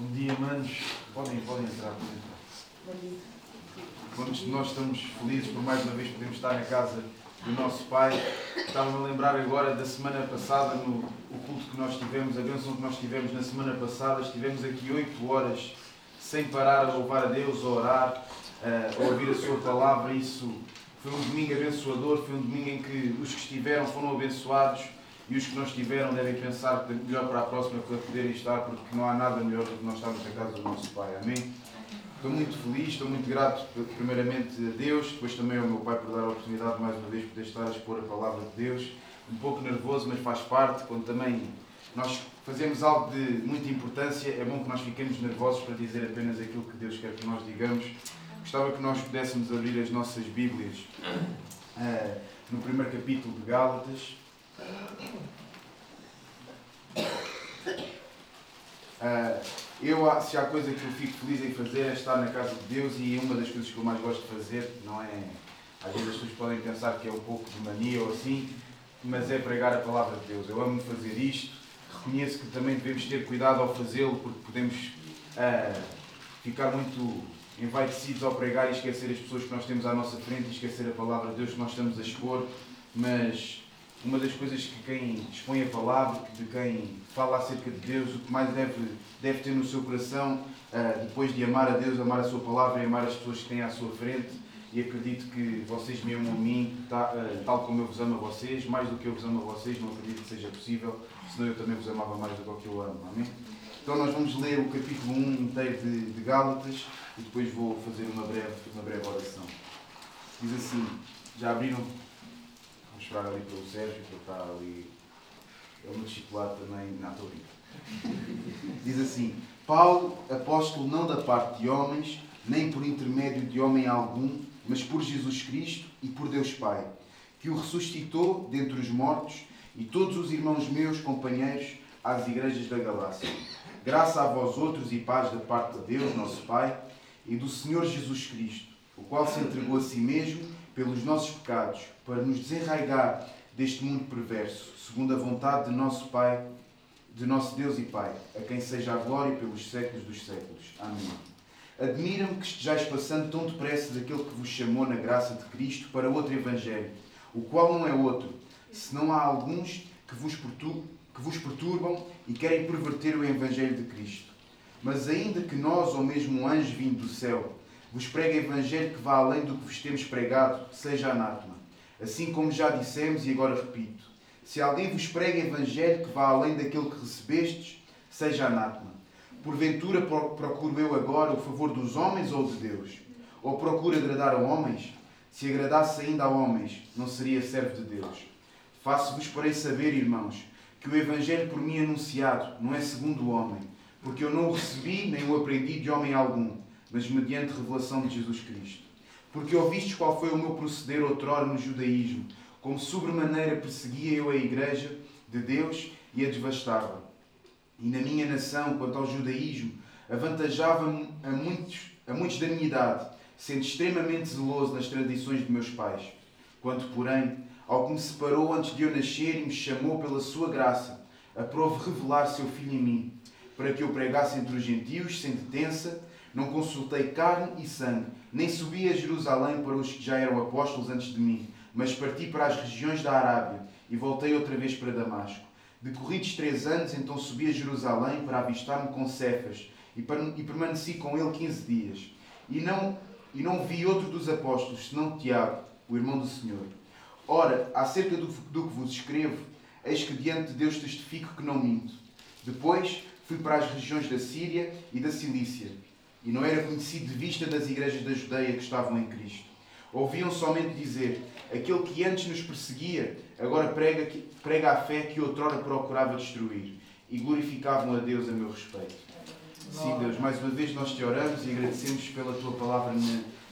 Bom dia, manos. Podem, podem entrar, podem entrar. Quantos de nós estamos felizes por mais uma vez podermos estar na casa do nosso Pai. Estava-me a lembrar agora da semana passada, no o culto que nós tivemos, a bênção que nós tivemos na semana passada. Estivemos aqui oito horas sem parar a louvar a Deus, a orar, a ouvir a Sua palavra. Isso foi um domingo abençoador, foi um domingo em que os que estiveram foram abençoados e os que não estiveram devem pensar melhor para a próxima para poderem estar, porque não há nada melhor do que nós estarmos na casa do nosso Pai. Amém? Estou muito feliz, estou muito grato primeiramente a Deus, depois também ao meu Pai por dar a oportunidade mais uma vez de poder estar a expor a palavra de Deus. Um pouco nervoso, mas faz parte, quando também nós fazemos algo de muita importância, é bom que nós fiquemos nervosos para dizer apenas aquilo que Deus quer que nós digamos. Gostava que nós pudéssemos abrir as nossas Bíblias uh, no primeiro capítulo de Gálatas. Uh, eu, se há coisa que eu fico feliz em fazer é estar na casa de Deus e uma das coisas que eu mais gosto de fazer, não é. Às vezes as pessoas podem pensar que é um pouco de mania ou assim, mas é pregar a palavra de Deus. Eu amo fazer isto, reconheço que também devemos ter cuidado ao fazê-lo porque podemos uh, ficar muito envaidecidos ao pregar e esquecer as pessoas que nós temos à nossa frente e esquecer a palavra de Deus que nós estamos a expor, mas uma das coisas que quem expõe a palavra, de quem fala acerca de Deus, o que mais deve, deve ter no seu coração, uh, depois de amar a Deus, amar a sua palavra e amar as pessoas que têm à sua frente. E acredito que vocês me amam a mim, tá, uh, tal como eu vos amo a vocês, mais do que eu vos amo a vocês, não acredito que seja possível, senão eu também vos amava mais do que eu amo. Amém? Então nós vamos ler o capítulo 1 inteiro de, de Gálatas e depois vou fazer uma breve, uma breve oração. Diz assim, já abriram esperar ali pelo Sérgio, que ele está ali. Ele no discipulado também. Não, estou Diz assim: Paulo, apóstolo não da parte de homens, nem por intermédio de homem algum, mas por Jesus Cristo e por Deus Pai, que o ressuscitou dentre os mortos, e todos os irmãos meus, companheiros, às igrejas da Galácia. Graça a vós outros e paz da parte de Deus, nosso Pai, e do Senhor Jesus Cristo, o qual se entregou a si mesmo pelos nossos pecados, para nos desenraigar deste mundo perverso, segundo a vontade de nosso Pai, de nosso Deus e Pai, a quem seja a glória pelos séculos dos séculos. Amém. Admira-me que estejais passando tão depressa daquele que vos chamou na graça de Cristo para outro Evangelho, o qual não é outro, senão há alguns que vos, que vos perturbam e querem perverter o Evangelho de Cristo. Mas ainda que nós, ou mesmo um anjo vindo do céu, vos prega evangelho que vá além do que vos temos pregado, seja anátema. Assim como já dissemos e agora repito: se alguém vos prega evangelho que vá além daquilo que recebestes, seja anátema. Porventura procuro eu agora o favor dos homens ou de Deus? Ou procuro agradar a homens? Se agradasse ainda a homens, não seria servo de Deus. Faço-vos, porém, saber, irmãos, que o Evangelho por mim anunciado não é segundo o homem, porque eu não o recebi nem o aprendi de homem algum, mas mediante revelação de Jesus Cristo. Porque ouvistes qual foi o meu proceder outrora no judaísmo, como sobremaneira perseguia eu a igreja de Deus e a devastava. E na minha nação, quanto ao judaísmo, avantajava-me a muitos, a muitos da minha idade, sendo extremamente zeloso nas tradições de meus pais. Quanto, porém, ao que me separou antes de eu nascer e me chamou pela sua graça, aprove revelar seu Filho em mim, para que eu pregasse entre os gentios, sem detença, não consultei carne e sangue, nem subi a Jerusalém para os que já eram apóstolos antes de mim, mas parti para as regiões da Arábia e voltei outra vez para Damasco. Decorridos três anos, então subi a Jerusalém para avistar-me com Cefas e, e permaneci com ele quinze dias. E não, e não vi outro dos apóstolos, senão Tiago, o irmão do Senhor. Ora, acerca do, do que vos escrevo, eis que diante de Deus testifico que não minto. Depois fui para as regiões da Síria e da Cilícia e não era conhecido de vista das igrejas da Judeia que estavam em Cristo. Ouviam somente dizer: aquele que antes nos perseguia, agora prega, prega a fé que outrora procurava destruir. E glorificavam a Deus a meu respeito. Sim, Deus, mais uma vez nós te oramos e agradecemos pela tua palavra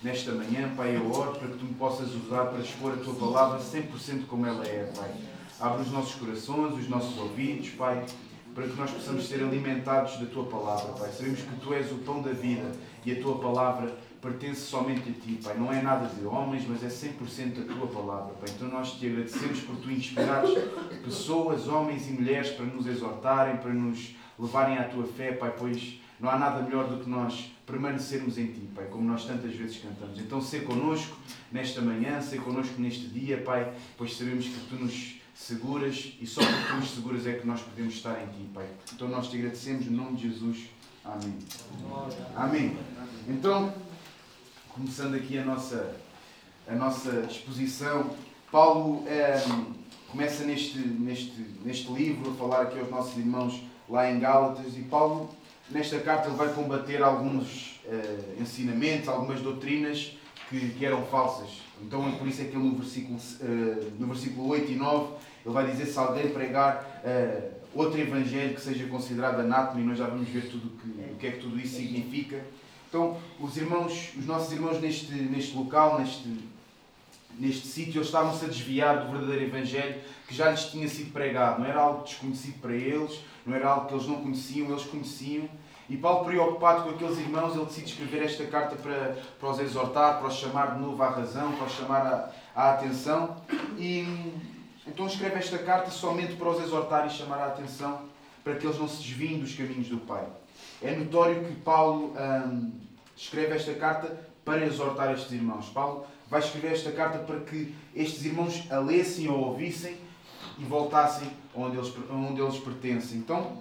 nesta manhã. Pai, eu oro para que tu me possas usar para expor a tua palavra 100% como ela é, Pai. Abre os nossos corações, os nossos ouvidos, Pai para que nós possamos ser alimentados da tua palavra, Pai. Sabemos que tu és o pão da vida e a tua palavra pertence somente a ti, Pai. Não é nada de homens, mas é 100% a tua palavra, Pai. Então nós te agradecemos por tu inspirares pessoas, homens e mulheres, para nos exortarem, para nos levarem à tua fé, Pai, pois não há nada melhor do que nós permanecermos em Ti, Pai, como nós tantas vezes cantamos. Então, ser connosco nesta manhã, ser connosco neste dia, Pai, pois sabemos que Tu nos seguras e só porque Tu nos seguras é que nós podemos estar em Ti, Pai. Então, nós te agradecemos no nome de Jesus. Amém. Amém. Então, começando aqui a nossa, a nossa exposição, Paulo é, começa neste, neste, neste livro a falar aqui aos nossos irmãos lá em Gálatas e Paulo nesta carta ele vai combater alguns uh, ensinamentos, algumas doutrinas que, que, eram falsas. Então é por isso é que ele no versículo, uh, no versículo 8 e 9 ele vai dizer se alguém pregar uh, outro evangelho que seja considerado anátema e nós já vamos ver tudo que, o que é que tudo isso significa. Então os irmãos, os nossos irmãos neste, neste local, neste, neste sítio, eles estavam-se a desviar do verdadeiro evangelho que já lhes tinha sido pregado. Não era algo desconhecido para eles, não era algo que eles não conheciam, eles conheciam. E Paulo, preocupado com aqueles irmãos, ele decide escrever esta carta para, para os exortar, para os chamar de novo à razão, para os chamar à, à atenção. E então escreve esta carta somente para os exortar e chamar a atenção, para que eles não se desviem dos caminhos do Pai. É notório que Paulo hum, escreve esta carta para exortar estes irmãos. Paulo vai escrever esta carta para que estes irmãos a lessem ou ouvissem e voltassem onde eles, onde eles pertencem. Então,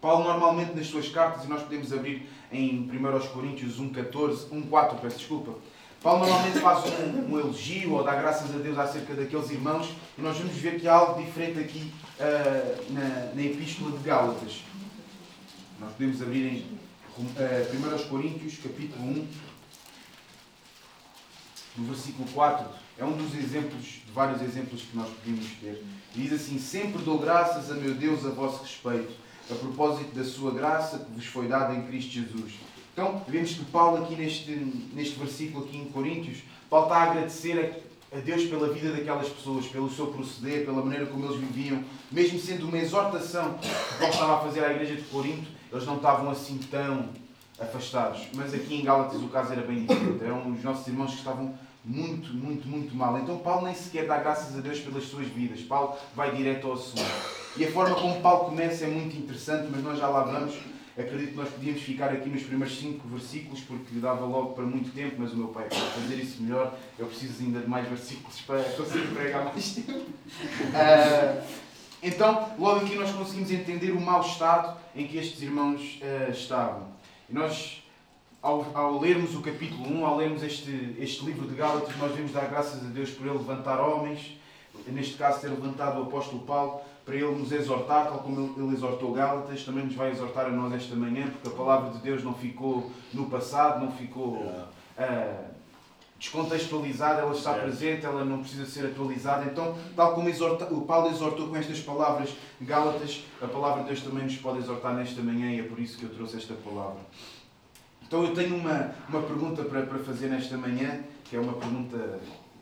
Paulo normalmente nas suas cartas, e nós podemos abrir em 1 Coríntios 1,14, 1,4, peço desculpa, Paulo normalmente faz um, um, elogio ou dá graças a Deus acerca daqueles irmãos e nós vamos ver que há algo diferente aqui uh, na, na Epístola de Gálatas. Nós podemos abrir em uh, 1 Coríntios, capítulo 1, no versículo 4. É um dos exemplos, de vários exemplos que nós podemos ter. Diz assim: Sempre dou graças a meu Deus a vosso respeito, a propósito da sua graça que vos foi dada em Cristo Jesus. Então, vemos que Paulo, aqui neste, neste versículo, aqui em Coríntios, Paulo está a agradecer a, a Deus pela vida daquelas pessoas, pelo seu proceder, pela maneira como eles viviam, mesmo sendo uma exortação que Paulo estava a fazer à igreja de Corinto, eles não estavam assim tão afastados. Mas aqui em Gálatas o caso era bem diferente. Eram os nossos irmãos que estavam muito, muito, muito mal. Então Paulo nem sequer dá graças a Deus pelas suas vidas. Paulo vai direto ao assunto. E a forma como Paulo começa é muito interessante, mas nós já lá vamos. Acredito que nós podíamos ficar aqui nos primeiros cinco versículos, porque dava logo para muito tempo, mas o meu pai, para fazer isso melhor, eu preciso ainda de mais versículos para conseguir pregar mais tempo. Uh, então, logo aqui nós conseguimos entender o mau estado em que estes irmãos uh, estavam. E nós ao, ao, lermos o capítulo 1, ao lermos este, este livro de Gálatas, nós devemos dar graças a Deus por ele levantar homens, neste caso ter levantado o apóstolo Paulo, para ele nos exortar, tal como ele, exortou Gálatas, também nos vai exortar a nós esta manhã, porque a palavra de Deus não ficou no passado, não ficou uh, descontextualizada, ela está presente, ela não precisa ser atualizada. Então, tal como exorta, o Paulo exortou com estas palavras Gálatas, a palavra de Deus também nos pode exortar nesta manhã e é por isso que eu trouxe esta palavra. Então eu tenho uma, uma pergunta para, para fazer nesta manhã, que é uma pergunta,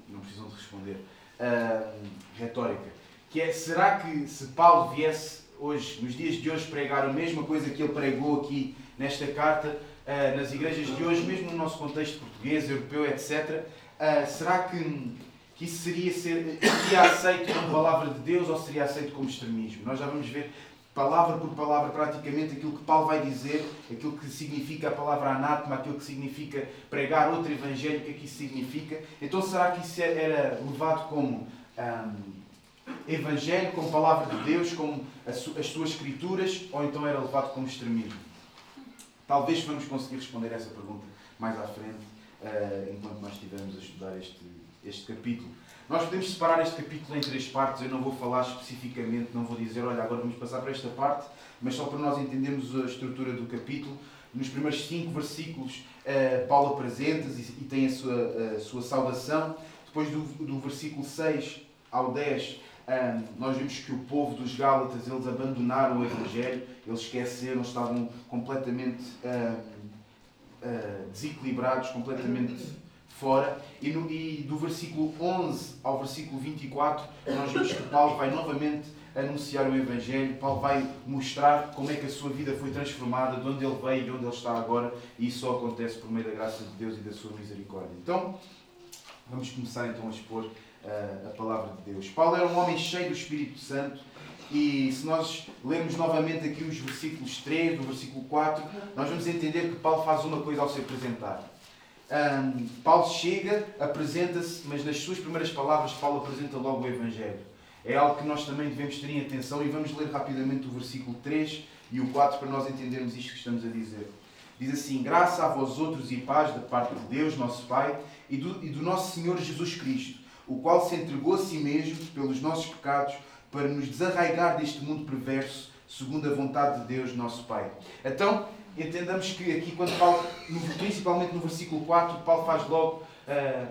não precisam de responder, uh, retórica, que é, será que se Paulo viesse hoje, nos dias de hoje, pregar a mesma coisa que ele pregou aqui nesta carta, uh, nas igrejas de hoje, mesmo no nosso contexto português, europeu, etc., uh, ah, será que, que isso seria, ser, seria aceito como palavra de Deus ou seria aceito como extremismo? Nós já vamos ver palavra por palavra, praticamente, aquilo que Paulo vai dizer, aquilo que significa a palavra anátema, aquilo que significa pregar outro evangelho, o que é que isso significa. Então, será que isso era levado como um, evangelho, como palavra de Deus, como as suas escrituras, ou então era levado como extremismo? Talvez vamos conseguir responder essa pergunta mais à frente, uh, enquanto nós estivermos a estudar este, este capítulo. Nós podemos separar este capítulo em três partes, eu não vou falar especificamente, não vou dizer, olha, agora vamos passar para esta parte, mas só para nós entendermos a estrutura do capítulo. Nos primeiros cinco versículos, uh, Paulo apresenta e tem a sua, a sua saudação. Depois do, do versículo 6 ao 10, um, nós vemos que o povo dos Gálatas, eles abandonaram o Evangelho, eles esqueceram, estavam completamente uh, desequilibrados, completamente fora. E, no, e do versículo 11 ao versículo 24, nós vemos que Paulo vai novamente anunciar o Evangelho. Paulo vai mostrar como é que a sua vida foi transformada, de onde ele veio e onde ele está agora. E isso só acontece por meio da graça de Deus e da sua misericórdia. Então, vamos começar então a expor uh, a palavra de Deus. Paulo era um homem cheio do Espírito Santo E se nós lermos novamente aqui os versículos 3, do versículo 4, nós vamos entender que Paulo faz uma coisa ao se apresentar. Um, Paulo chega, apresenta-se, mas nas suas primeiras palavras, Paulo apresenta logo o Evangelho. É algo que nós também devemos ter em atenção e vamos ler rapidamente o versículo 3 e o 4 para nós entendermos isto que estamos a dizer. Diz assim: Graça a vós outros e paz da parte de Deus, nosso Pai, e do, e do nosso Senhor Jesus Cristo, o qual se entregou a si mesmo pelos nossos pecados para nos desarraigar deste mundo perverso, segundo a vontade de Deus, nosso Pai. Então, entendamos que aqui, quando Paulo, principalmente no versículo 4, Paulo faz logo, uh,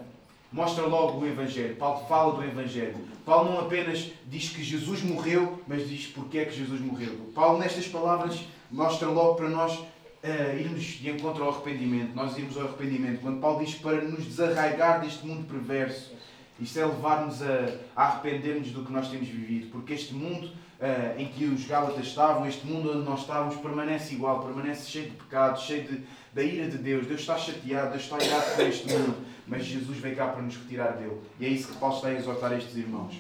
mostra logo o Evangelho. Paulo fala do Evangelho. Paulo não apenas diz que Jesus morreu, mas diz porque é que Jesus morreu. Paulo, nestas palavras, mostra logo para nós uh, irmos de encontro ao arrependimento. Nós irmos ao arrependimento. Quando Paulo diz para nos desarraigar deste mundo perverso, isto é levar-nos a, a arrepender-nos do que nós temos vivido, porque este mundo uh, em que os Gálatas estavam, este mundo onde nós estávamos, permanece igual, permanece cheio de pecados, cheio de, da ira de Deus. Deus está chateado, Deus está irado com este mundo, mas Jesus veio cá para nos retirar dele. E é isso que Paulo está a exortar estes irmãos.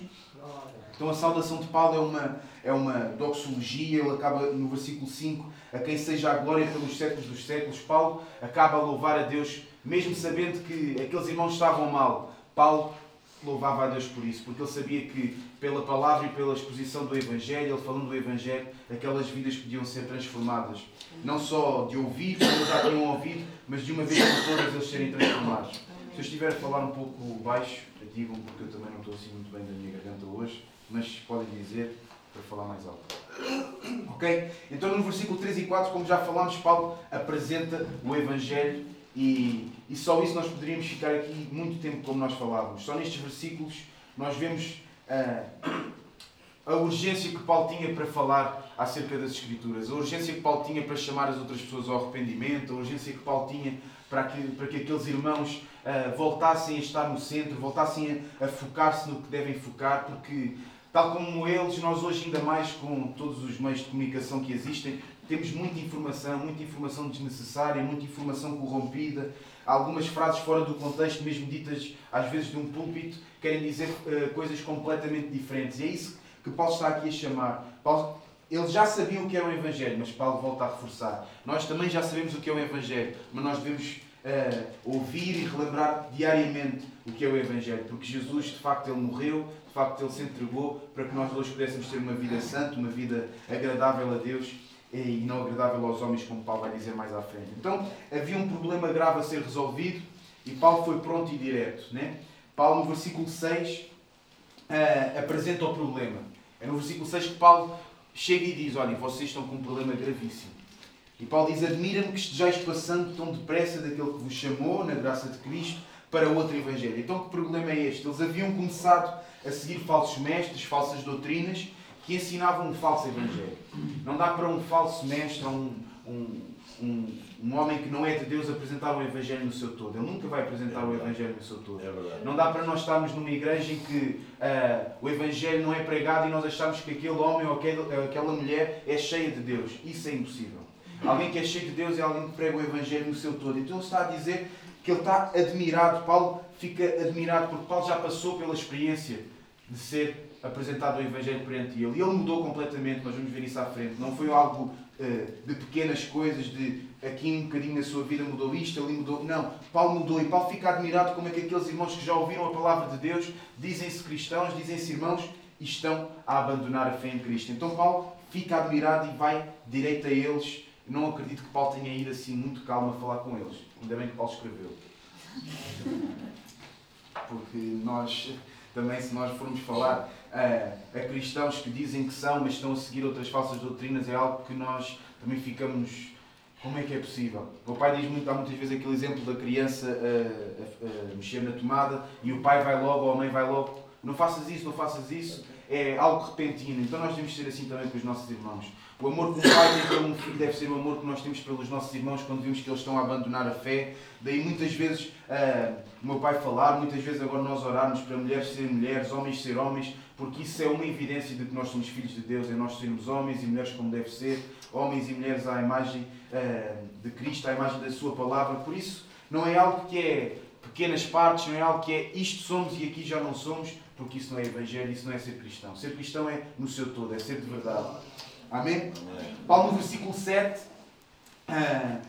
Então a saudação de Paulo é uma, é uma doxologia, ele acaba no versículo 5, a quem seja a glória pelos séculos dos séculos. Paulo acaba a louvar a Deus, mesmo sabendo que aqueles irmãos estavam mal. Paulo louvava a Deus por isso, porque ele sabia que pela palavra e pela exposição do Evangelho, ele falando do Evangelho, aquelas vidas podiam ser transformadas. Não só de ouvir, como já tinham ouvido, mas de uma vez por todas eles serem transformados. Se eu estiver a falar um pouco baixo, digam porque eu também não estou assim muito bem da minha garganta hoje, mas podem dizer para falar mais alto. Ok? Então no versículo 3 e 4, como já falámos, Paulo apresenta o Evangelho e, e só isso nós poderíamos ficar aqui muito tempo como nós falávamos. Só nestes versículos nós vemos uh, a urgência que Paulo tinha para falar acerca das Escrituras, a urgência que Paulo tinha para chamar as outras pessoas ao arrependimento, a urgência que Paulo tinha para que, para que aqueles irmãos uh, voltassem a estar no centro, voltassem a, a focar-se no que devem focar, porque, tal como eles, nós hoje, ainda mais com todos os meios de comunicação que existem, temos muita informação, muita informação desnecessária, muita informação corrompida, algumas frases fora do contexto, mesmo ditas às vezes de um púlpito, querem dizer uh, coisas completamente diferentes. E é isso que Paulo está aqui a chamar. Paulo, eles já sabiam o que é o Evangelho, mas Paulo volta a reforçar. Nós também já sabemos o que é o Evangelho, mas nós devemos uh, ouvir e relembrar diariamente o que é o Evangelho, porque Jesus, de facto, ele morreu, de facto, ele se entregou para que nós hoje pudéssemos ter uma vida santa, uma vida agradável a Deus e não agradável aos homens, como Paulo vai dizer mais à frente. Então, havia um problema grave a ser resolvido e Paulo foi pronto e direto. Né? Paulo, no versículo 6, uh, eh, apresenta o problema. É no versículo 6 que Paulo chega e diz: Olha, vocês estão com um problema gravíssimo. E Paulo diz: Admira-me que estejais passando tão depressa daquele que vos chamou, na graça de Cristo, para outro Evangelho. Então, que problema é este? Eles haviam começado a seguir falsos mestres, falsas doutrinas que ensinavam um falso evangelho. Não dá para um falso mestre, um, um, um, um, homem que não é de Deus apresentar o evangelho no seu todo. Ele nunca vai apresentar é o evangelho no seu todo. É não dá para nós estarmos numa igreja em que uh, o evangelho não é pregado e nós achamos que aquele homem ou aquele, aquela mulher é cheia de Deus. Isso é impossível. Alguém que é cheio de Deus é alguém que prega o evangelho no seu todo. Então ele está a dizer que ele está admirado. Paulo fica admirado porque Paulo já passou pela experiência de ser apresentado o Evangelho perante ele. E ele mudou completamente, nós vamos ver isso à frente. Não foi algo uh, de pequenas coisas, de aqui um bocadinho na sua vida mudou isto, ali mudou. Não, Paulo mudou e Paulo fica admirado como é que aqueles irmãos que já ouviram a palavra de Deus dizem-se cristãos, dizem-se irmãos e estão a abandonar a fé em Cristo. Então Paulo fica admirado e vai direito a eles. Não acredito que Paulo tenha ido assim muito calmo a falar com eles. Ainda bem que Paulo escreveu. Porque nós também, se nós formos falar a, a cristãos que dizem que são, mas estão a seguir outras falsas doutrinas, é algo que nós também ficamos. Como é que é possível? O pai diz muito, há muitas vezes aquele exemplo da criança a, a, a mexer na tomada e o pai vai logo ou a mãe vai logo. Não faças isso, não faças isso. É algo repentino. Então nós devemos ser assim também com os nossos irmãos. O amor que um pai tem pelo um filho deve ser o amor que nós temos pelos nossos irmãos quando vimos que eles estão a abandonar a fé. Daí muitas vezes uh, o meu pai falar, muitas vezes agora nós orarmos para mulheres serem mulheres, homens ser homens, porque isso é uma evidência de que nós somos filhos de Deus, é nós sermos homens e mulheres como deve ser, homens e mulheres à imagem uh, de Cristo, à imagem da Sua palavra. Por isso, não é algo que é pequenas partes, não é algo que é isto somos e aqui já não somos, porque isso não é Evangelho, isso não é ser cristão. Ser cristão é no seu todo, é ser de verdade. Amém? Paulo, no versículo 7, ah,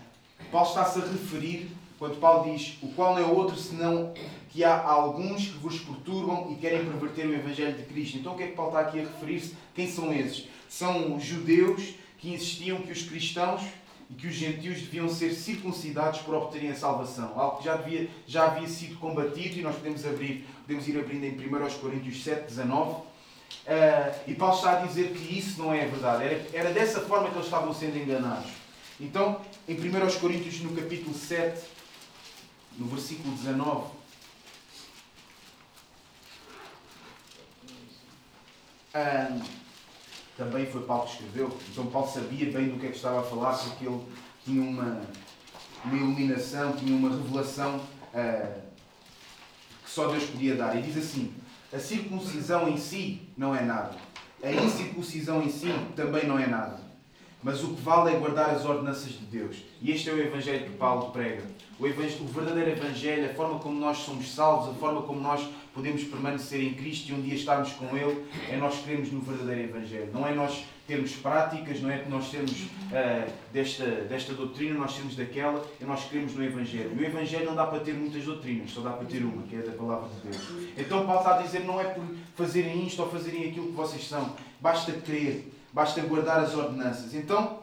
Paulo está-se a referir, quando Paulo diz: O qual não é outro senão que há alguns que vos perturbam e querem perverter o Evangelho de Cristo. Então o que é que Paulo está aqui a referir-se? Quem são esses? São judeus que insistiam que os cristãos e que os gentios deviam ser circuncidados para obterem a salvação. Algo que já, devia, já havia sido combatido e nós podemos abrir, podemos ir abrindo em 1 Coríntios 7, 19. Uh, e Paulo está a dizer que isso não é verdade. Era, era dessa forma que eles estavam sendo enganados. Então, em 1 Coríntios, no capítulo 7, no versículo 19, um, também foi Paulo que escreveu. Então Paulo sabia bem do que é que estava a falar, porque ele tinha uma, uma iluminação, tinha uma revelação uh, que só Deus podia dar. E diz assim: a circuncisão em si não é nada, a incircuncisão em si também não é nada. Mas o que vale é guardar as ordenanças de Deus. E este é o Evangelho que Paulo prega. O, evangelho, o verdadeiro Evangelho, a forma como nós somos salvos, a forma como nós podemos permanecer em Cristo e um dia estarmos com Ele, é nós cremos no verdadeiro Evangelho. Não é nós termos práticas, não é que nós termos uh, desta, desta doutrina, nós temos daquela, é nós cremos no Evangelho. E o Evangelho não dá para ter muitas doutrinas, só dá para ter uma, que é da Palavra de Deus. Então Paulo está a dizer, não é por fazerem isto ou fazerem aquilo que vocês são, basta crer, basta guardar as ordenanças. Então,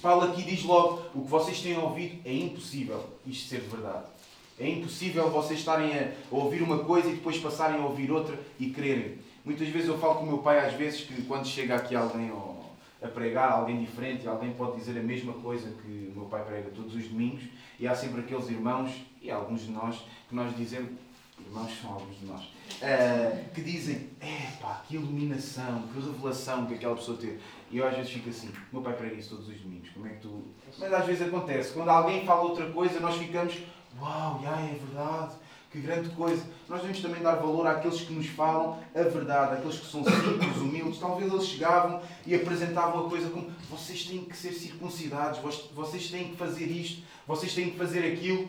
Paulo aqui diz logo, o que vocês têm ouvido é impossível isto ser verdade. É impossível vocês estarem a ouvir uma coisa e depois passarem a ouvir outra e crerem. Muitas vezes eu falo com o meu pai, às vezes, que quando chega aqui alguém a pregar, alguém diferente, alguém pode dizer a mesma coisa que o meu pai prega todos os domingos, e há sempre aqueles irmãos, e alguns de nós, que nós dizemos, irmãos são alguns de nós, uh, que dizem, epá, que iluminação, que revelação que aquela pessoa teve. E eu às vezes fico assim, meu pai prega isso todos os domingos, como é que tu... Mas às vezes acontece, quando alguém fala outra coisa, nós ficamos Uau, já é verdade, que grande coisa. Nós devemos também dar valor àqueles que nos falam a verdade, àqueles que são simples, humildes. Talvez eles chegavam e apresentavam a coisa como vocês têm que ser circuncidados, vocês têm que fazer isto, vocês têm que fazer aquilo.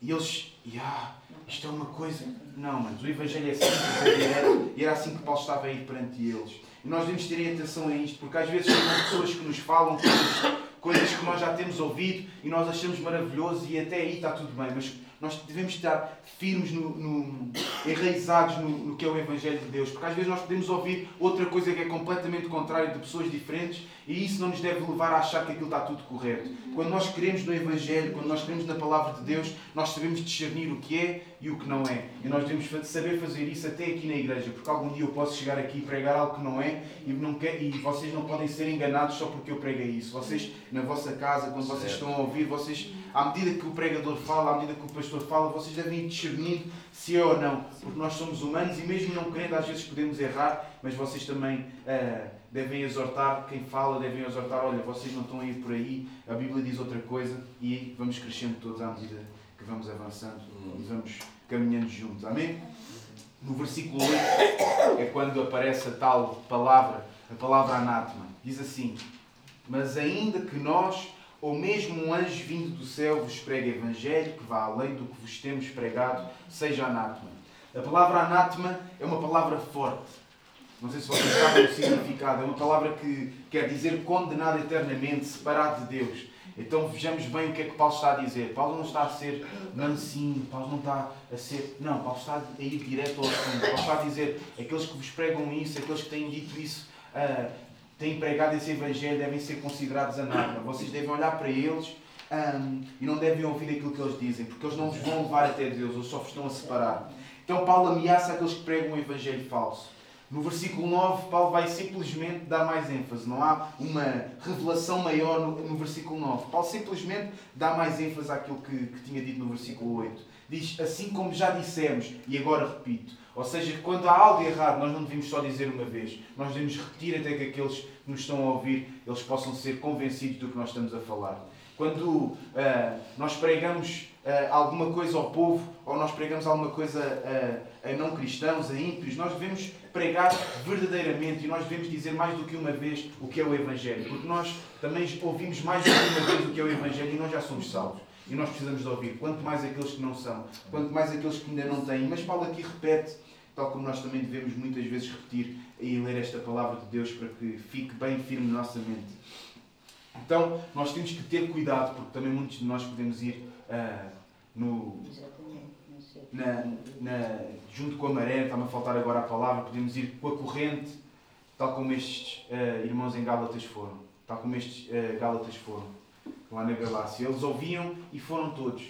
E eles, yeah, isto é uma coisa. Não, mas o Evangelho é simples, é direto, e era assim que Paulo estava a ir perante eles. E nós devemos ter atenção a isto, porque às vezes são pessoas que nos falam coisas coisas que nós já temos ouvido e nós achamos maravilhoso e até aí está tudo bem, mas nós devemos estar firmes, no, no enraizados no, no, que é o Evangelho de Deus, porque às vezes nós podemos ouvir outra coisa que é completamente contrária de pessoas diferentes e isso não nos deve levar a achar que aquilo está tudo correto. Quando nós queremos no Evangelho, quando nós queremos na Palavra de Deus, nós sabemos discernir o que é e o que não é. E nós devemos saber fazer isso até aqui na igreja, porque algum dia eu posso chegar aqui e pregar algo que não é e, não quer, e vocês não podem ser enganados só porque eu preguei isso. Vocês, na vossa casa, quando vocês estão a ouvir, vocês, à medida que o pregador fala, à medida que o pastor fala, vocês devem ir discernindo se é ou não, porque nós somos humanos e mesmo não querendo, às vezes podemos errar, mas vocês também uh, devem exortar, quem fala devem exortar, olha, vocês não estão a ir por aí, a Bíblia diz outra coisa e vamos crescendo todos à medida que vamos avançando e vamos caminhando juntos. Amém? No versículo 8 é quando aparece a tal palavra, a palavra anátema. Diz assim: Mas ainda que nós, ou mesmo um anjo vindo do céu, vos pregue evangelho que vá além do que vos temos pregado, seja anátema. A palavra anátema é uma palavra forte. Não sei se vocês sabem o significado. É uma palavra que quer dizer condenado eternamente, separado de Deus. Então vejamos bem o que é que Paulo está a dizer. Paulo não está a ser mansinho, Paulo não está a ser. Não, Paulo está a ir direto ao assunto. Paulo está a dizer aqueles que vos pregam isso, aqueles que têm dito isso, uh, têm pregado esse Evangelho, devem ser considerados anátema. Vocês devem olhar para eles um, e não devem ouvir aquilo que eles dizem, porque eles não vos vão levar até Deus, eles só vos estão a separar. Então Paulo ameaça aqueles que pregam um Evangelho falso. No versículo 9, Paulo vai simplesmente dar mais ênfase. Não há uma revelação maior no, no versículo 9. Paulo simplesmente dá mais ênfase àquilo que, que tinha dito no versículo 8. Diz, assim como já dissemos, e agora repito. Ou seja, quando há algo errado, nós não devemos só dizer uma vez. Nós devemos repetir até que aqueles que nos estão a ouvir, eles possam ser convencidos do que nós estamos a falar. Quando uh, nós pregamos uh, alguma coisa ao povo, ou nós pregamos alguma coisa a, a não cristãos, a ímpios, nós devemos pregar verdadeiramente e nós devemos dizer mais do que uma vez o que é o Evangelho, porque nós também ouvimos mais do que uma vez o que é o Evangelho e nós já somos salvos. E nós precisamos de ouvir, quanto mais aqueles que não são, quanto mais aqueles que ainda não têm. Mas Paulo aqui repete tal como nós também devemos muitas vezes repetir e ler esta palavra de Deus para que fique bem firme na nossa mente. Então, nós temos que ter cuidado, porque também muitos de nós podemos ir uh, no, na, na, junto com a maré, está-me a faltar agora a palavra, podemos ir com a corrente, tal como estes uh, irmãos em Gálatas foram, tal como estes uh, Gálatas foram, lá na Galácia. Eles ouviam e foram todos.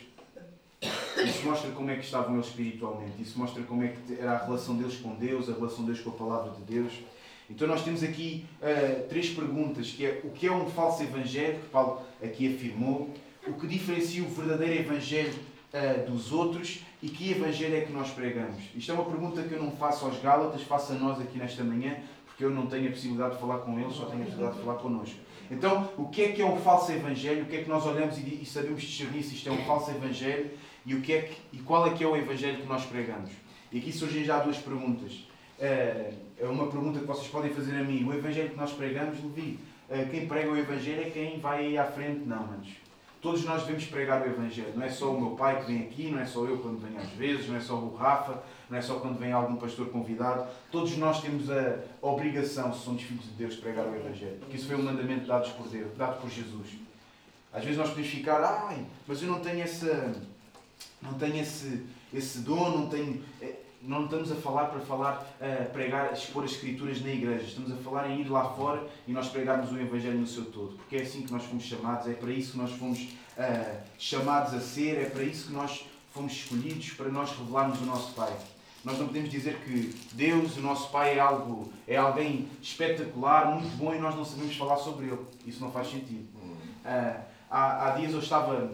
Isso mostra como é que estavam eles espiritualmente, isso mostra como é que era a relação deles com Deus, a relação deles com a palavra de Deus. Então nós temos aqui uh, três perguntas, que é o que é um falso evangelho, que Paulo aqui afirmou, o que diferencia o verdadeiro evangelho uh, dos outros e que evangelho é que nós pregamos. Isto é uma pergunta que eu não faço aos Gálatas, faço a nós aqui nesta manhã, porque eu não tenho a possibilidade de falar com eles, só tenho a possibilidade de falar connosco. Então, o que é que é um falso evangelho? O que é que nós olhamos e, sabemos discernir se isto é um falso evangelho e, o que é que, e qual é que é o evangelho que nós pregamos? E aqui surgem já duas perguntas. Eh, é uma pergunta que vocês podem fazer a mim. O Evangelho que nós pregamos, Levi, eh, quem prega o Evangelho é quem vai aí à frente? Não, manos. Todos nós devemos pregar o Evangelho. Não é só o meu pai que vem aqui, não é só eu quando venho às vezes, não é só o Rafa, não é só quando vem algum pastor convidado. Todos nós temos a obrigação, se somos filhos de Deus, de pregar o Evangelho. Porque isso foi um mandamento dado por Deus, dado por Jesus. Às vezes nós podemos ficar, ai, mas eu não tenho essa, não tenho esse, esse dom, não tenho eh, não estamos a falar para falar, uh, pregar, expor as escrituras na igreja. Estamos a falar em ir lá fora e nós pregarmos o Evangelho no seu todo. Porque é assim que nós fomos chamados, é para isso que nós fomos uh, chamados a ser, é para isso que nós fomos escolhidos, para nós revelarmos o nosso Pai. Nós não podemos dizer que Deus, o nosso Pai, é algo, é alguém espetacular, muito bom e nós não sabemos falar sobre Ele. Isso não faz sentido. Uh, há, há dias eu estava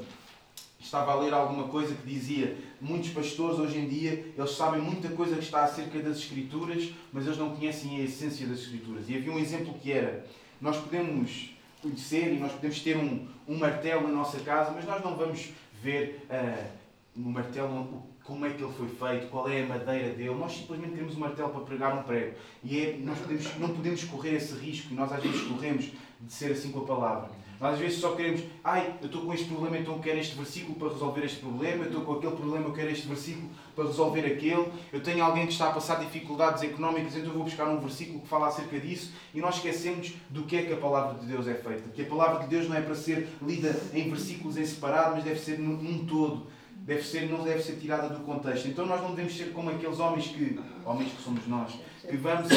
estava a ler alguma coisa que dizia muitos pastores hoje em dia eles sabem muita coisa que está acerca das escrituras mas eles não conhecem a essência das escrituras e havia um exemplo que era nós podemos conhecer e nós podemos ter um, um martelo na nossa casa mas nós não vamos ver uh, no martelo como é que ele foi feito, qual é a madeira dele. Nós simplesmente queremos um martelo para pregar um prego. E é, nós podemos, não podemos correr esse risco, e nós às vezes corremos de ser assim com a palavra. Nós às vezes só queremos, ai, eu estou com este problema, então eu quero este versículo para resolver este problema, eu estou com aquele problema, eu quero este versículo para resolver aquele, eu tenho alguém que está a passar dificuldades económicas, então eu vou buscar um versículo que fala acerca disso e nós esquecemos do que é que a palavra de Deus é feita. Que a palavra de Deus não é para ser lida em versículos em separado, mas deve ser num, num todo. Deve ser, não deve ser tirada do contexto. Então nós não devemos ser como aqueles homens que, homens que somos nós, que vamos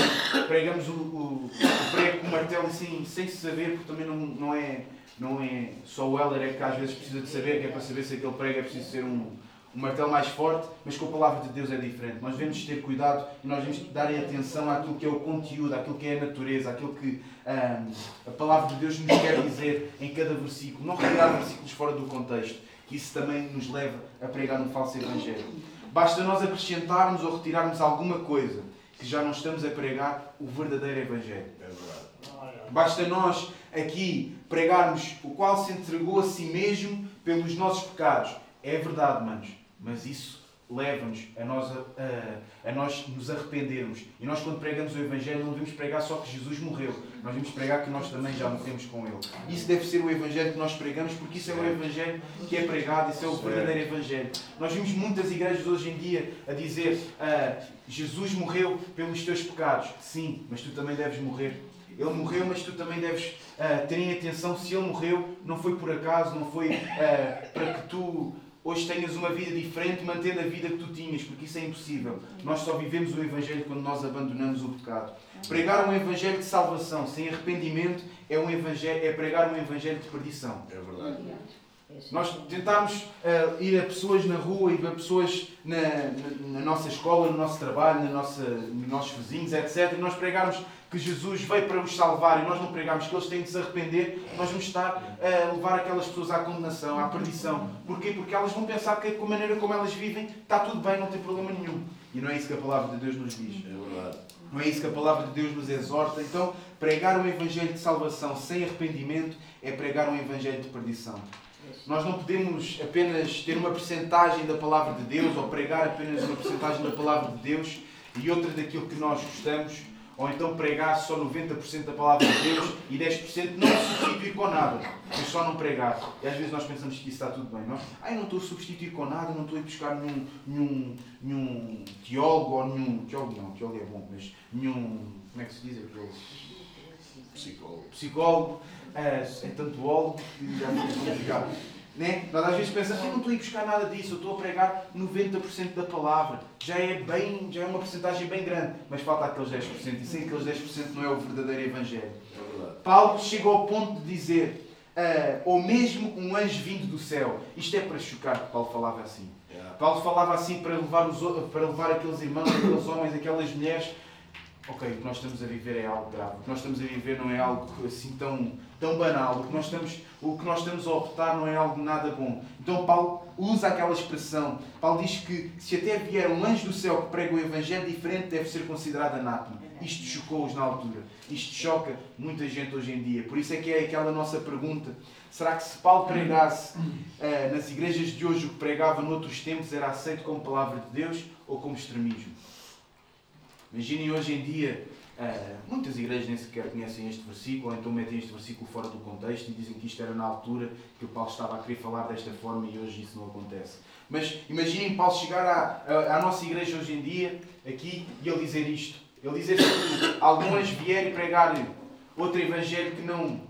pregamos o, o, o prego com o martelo assim, sem saber, porque também não, não é não é só o Heller é que às vezes precisa de saber, que é para saber se aquele prego é preciso ser um, um martelo mais forte, mas com a palavra de Deus é diferente. Nós devemos ter cuidado e nós devemos dar atenção àquilo que é o conteúdo, àquilo que é a natureza, àquilo que hum, a palavra de Deus nos quer dizer em cada versículo. Não retirar versículos fora do contexto, isso também nos leva a pregar um falso evangelho. Basta nós acrescentarmos ou retirarmos alguma coisa que já não estamos a pregar o verdadeiro evangelho. É Basta nós aqui pregarmos o qual se entregou a si mesmo pelos nossos pecados. É verdade, manos, mas isso leva-nos a nós, a, a, nós nos arrependermos. E nós, quando pregamos o Evangelho, não devemos pregar só que Jesus morreu. Nós devemos pregar que nós também já morremos com Ele. Isso deve ser o Evangelho que nós pregamos, porque isso é o Evangelho que é pregado, isso é o verdadeiro Evangelho. Nós vimos muitas igrejas hoje em dia a dizer: ah, Jesus morreu pelos teus pecados. Sim, mas tu também deves morrer ele morreu, mas tu também deves uh, ter em atenção se ele morreu, não foi por acaso, não foi uh, para que tu hoje tenhas uma vida diferente, mantendo a vida que tu tinhas, porque isso é impossível. Nós só vivemos o Evangelho quando nós abandonamos o pecado. Pregar um Evangelho de salvação sem arrependimento é, um evangelho, é pregar um Evangelho de perdição. É verdade. Nós tentarmos uh, ir a pessoas na rua e a pessoas na, na, na, nossa escola, no nosso trabalho, na nossa, nos nossos vizinhos, etc. E nós pregarmos que Jesus veio para os salvar e nós não pregarmos que eles têm de se arrepender, nós vamos estar a levar aquelas pessoas à condenação, à perdição. Porquê? Porque elas vão pensar que com a maneira como elas vivem está tudo bem, não tem problema nenhum. E não é isso que a palavra de Deus nos diz. É verdade. Não é isso que a palavra de Deus nos exorta. Então, pregar um evangelho de salvação sem arrependimento é pregar um evangelho de perdição. Nós não podemos apenas ter uma percentagem da palavra de Deus ou pregar apenas uma percentagem da palavra de Deus e outra daquilo que nós gostamos ou então pregar só 90% da palavra de Deus e 10% não substituir com nada, mas só não pregar. E às vezes nós pensamos que isso está tudo bem. Não? Ah, eu não estou a substituir com nada, não estou a buscar nenhum, nenhum, nenhum teólogo ou nenhum. Teólogo não, teólogo é bom, mas nenhum. Como é que se diz aquilo? Psicólogo. Psicólogo. É, é tanto ólogo que já jogar. Né? Nós às vezes pensamos, eu não estou a ir buscar nada disso, eu estou a pregar 90% da palavra. Já é, bem, já é uma porcentagem bem grande, mas falta aqueles 10%. E sem aqueles 10% não é o verdadeiro Evangelho. É Paulo chegou ao ponto de dizer, uh, ou mesmo um anjo vindo do céu. Isto é para chocar que Paulo falava assim. Yeah. Paulo falava assim para levar, os, para levar aqueles irmãos, aqueles homens, aquelas mulheres ok, o que nós estamos a viver é algo grave, o que nós estamos a viver não é algo assim tão, tão banal, o que, nós estamos, o que nós estamos a optar não é algo nada bom. Então Paulo usa aquela expressão. Paulo diz que se até vier um anjo do céu que prega o evangelho diferente, deve ser considerado anátema. Isto chocou-os na altura. Isto choca muita gente hoje em dia. Por isso é que é aquela nossa pergunta. Será que se Paulo pregasse uh, nas igrejas de hoje o que pregava noutros tempos era aceito como palavra de Deus ou como extremismo? Imaginem hoje em dia, uh, muitas igrejas nem sequer conhecem este versículo, ou então metem este versículo fora do contexto e dizem que isto era na altura que o Paulo estava a querer falar desta forma e hoje isso não acontece. Mas imaginem Paulo chegar à, à nossa igreja hoje em dia, aqui, e ele dizer isto. Ele dizer que alguns vierem pregar outro evangelho que não,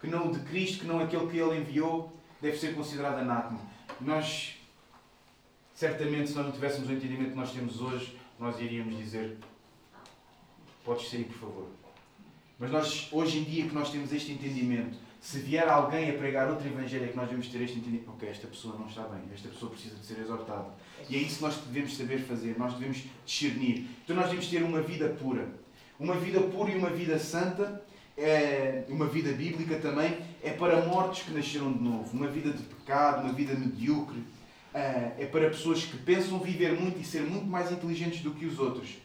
que não o de Cristo, que não aquele que ele enviou, deve ser considerado anátema. Nós, certamente, se nós não tivéssemos o entendimento que nós temos hoje, nós iríamos dizer: Podes sair, por favor. Mas nós, hoje em dia, que nós temos este entendimento, se vier alguém a pregar outro evangelho, é que nós devemos ter este entendimento. Ok, esta pessoa não está bem, esta pessoa precisa de ser exortada. E é isso que nós devemos saber fazer, nós devemos discernir. Então nós devemos ter uma vida pura. Uma vida pura e uma vida santa, é, uma vida bíblica também, é para mortos que nasceram de novo. Uma vida de pecado, uma vida medíocre, é, é para pessoas que pensam viver muito e ser muito mais inteligentes do que os outros.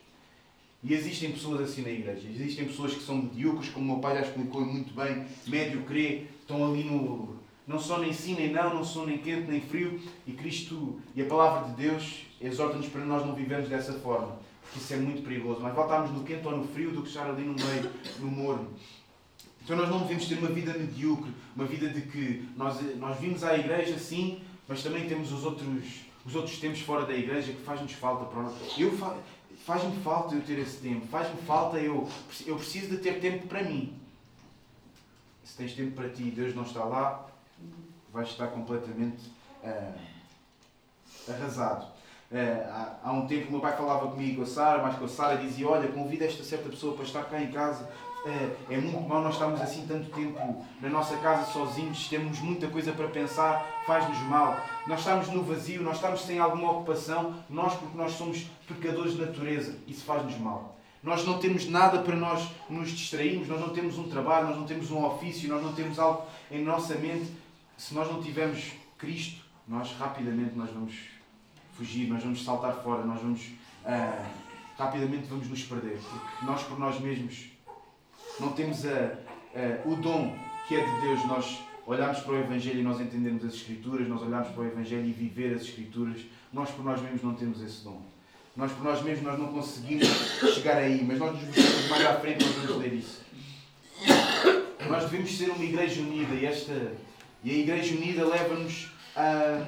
E existem pessoas assim na igreja. Existem pessoas que são medíocres, como o meu pai já explicou muito bem, médio crê, estão ali no. Não são nem sim nem não, não são nem quente nem frio. E Cristo e a palavra de Deus exorta-nos para nós não vivermos dessa forma. Porque isso é muito perigoso. Mas voltarmos no quente ou no frio do que estar ali no meio, no morno. Então nós não devemos ter uma vida medíocre, uma vida de que nós, nós vimos à igreja sim, mas também temos os outros, os outros tempos fora da igreja que faz-nos falta para. Eu, faz-me falta eu ter esse tempo, faz-me falta eu, eu preciso de ter tempo para mim. Se tens tempo para ti e Deus não está lá, vais estar completamente uh, arrasado. Uh, há, há, um tempo o meu pai falava comigo, a Sara, mais com a Sara, dizia: Olha, convida esta certa pessoa para estar cá em casa é, é muito mal nós estamos assim tanto tempo na nossa casa sozinhos, temos muita coisa para pensar, faz-nos mal. Nós estamos no vazio, nós estamos sem alguma ocupação, nós porque nós somos pecadores de natureza, isso faz-nos mal. Nós não temos nada para nós nos distrairmos, nós não temos um trabalho, nós não temos um ofício, nós não temos algo em nossa mente. Se nós não tivermos Cristo, nós rapidamente nós vamos fugir, nós vamos saltar fora, nós vamos ah, rapidamente vamos nos perder, porque nós por nós mesmos não temos a, a, o dom que é de Deus, nós olharmos para o Evangelho e nós entendermos as Escrituras, nós olharmos para o Evangelho e viver as Escrituras, nós por nós mesmos não temos esse dom. Nós por nós mesmos nós não conseguimos chegar aí, mas nós nos mais à frente nós vamos ler isso. Nós devemos ser uma igreja unida e, esta, e a igreja unida leva-nos a,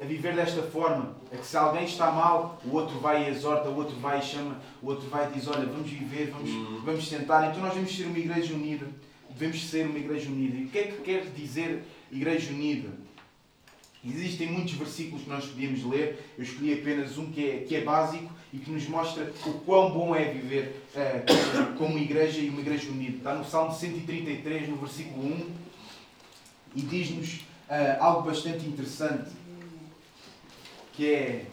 a viver desta forma. É que se alguém está mal, o outro vai e exorta, o outro vai e chama, o outro vai e diz, olha, vamos viver, vamos, uhum. vamos sentar. Então nós devemos ser uma igreja unida. Devemos ser uma igreja unida. E o que é que quer dizer igreja unida? Existem muitos versículos que nós podíamos ler. Eu escolhi apenas um que é, que é básico e que nos mostra o quão bom é viver uh, como igreja e uma igreja unida. Está no Salmo 133, no versículo 1, e diz-nos uh, algo bastante interessante que é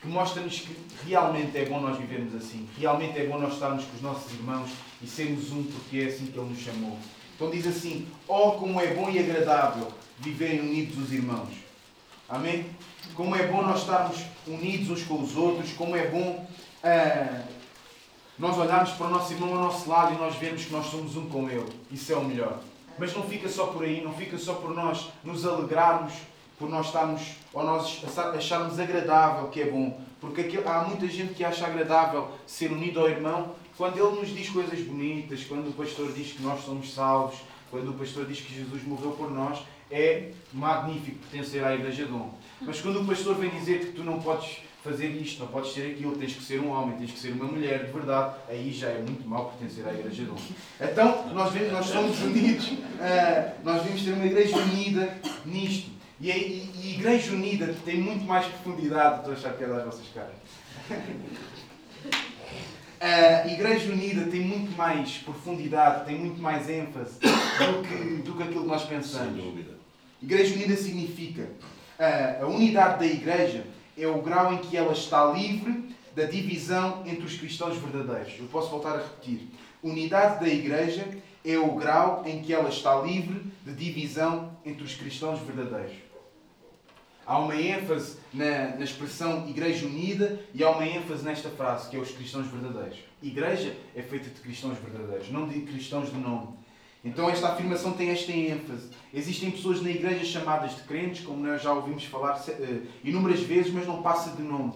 que mostra-nos que realmente é bom nós vivermos assim, realmente é bom nós estarmos com os nossos irmãos e sermos um porque é assim que Ele nos chamou. Então diz assim: Oh, como é bom e agradável viverem unidos os irmãos. Amém? Como é bom nós estarmos unidos uns com os outros, como é bom uh, nós olharmos para o nosso irmão ao nosso lado e nós vermos que nós somos um com ele. Isso é o melhor. Mas não fica só por aí, não fica só por nós nos alegrarmos por nós estarmos, ou nós acharmos agradável que é bom. Porque há muita gente que acha agradável ser unido ao irmão, quando ele nos diz coisas bonitas, quando o pastor diz que nós somos salvos, quando o pastor diz que Jesus morreu por nós, é magnífico pertencer à Igreja de Dom. Mas quando o pastor vem dizer que tu não podes fazer isto, não podes ser aquilo, tens que ser um homem, tens que ser uma mulher de verdade, aí já é muito mal pertencer à Igreja de Dom. Então, nós, vemos, nós somos unidos, uh, nós devemos ter uma Igreja unida nisto. E a, e, e Igreja Unida tem muito mais profundidade, estou a achar piada às vossas caras. A Igreja Unida tem muito mais profundidade, tem muito mais ênfase do que, do que aquilo que nós pensamos. Sem dúvida. Igreja Unida significa a unidade da Igreja é o grau em que ela está livre da divisão entre os cristãos verdadeiros. Eu posso voltar a repetir. Unidade da Igreja é o grau em que ela está livre de divisão entre os cristãos verdadeiros. Há uma ênfase na, na expressão Igreja Unida e há uma ênfase nesta frase, que é os cristãos verdadeiros. Igreja é feita de cristãos verdadeiros, não de cristãos de nome. Então esta afirmação tem esta ênfase. Existem pessoas na igreja chamadas de crentes, como nós já ouvimos falar uh, inúmeras vezes, mas não passa de nome.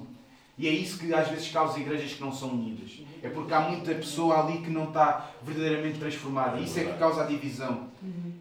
E é isso que às vezes causa igrejas que não são unidas. É porque há muita pessoa ali que não está verdadeiramente transformada. Isso é que causa a divisão.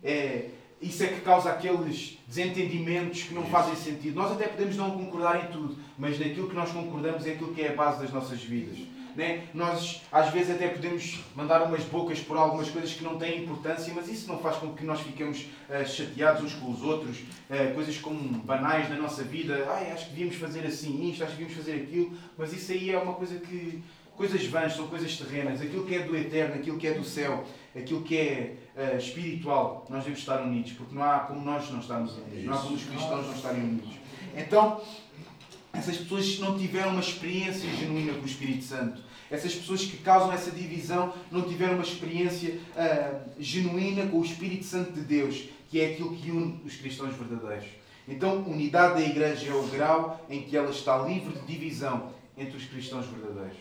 É, isso é que causa aqueles desentendimentos que não fazem sentido. Nós até podemos não concordar em tudo, mas naquilo que nós concordamos é aquilo que é a base das nossas vidas. Né? Nós às vezes até podemos mandar umas bocas por algumas coisas que não têm importância, mas isso não faz com que nós fiquemos uh, chateados uns com os outros, uh, coisas como banais na nossa vida. Ai, acho que devíamos fazer assim isto, acho que devíamos fazer aquilo, mas isso aí é uma coisa que. coisas vãs, são coisas terrenas. Aquilo que é do eterno, aquilo que é do céu, aquilo que é uh, espiritual, nós devemos estar unidos, porque não há como nós não estarmos unidos, não há como os cristãos não estarem unidos. Então, essas pessoas que não tiveram uma experiência genuína com o Espírito Santo, essas pessoas que causam essa divisão não tiveram uma experiência uh, genuína com o Espírito Santo de Deus, que é aquilo que une os cristãos verdadeiros. Então, unidade da Igreja é o grau em que ela está livre de divisão entre os cristãos verdadeiros.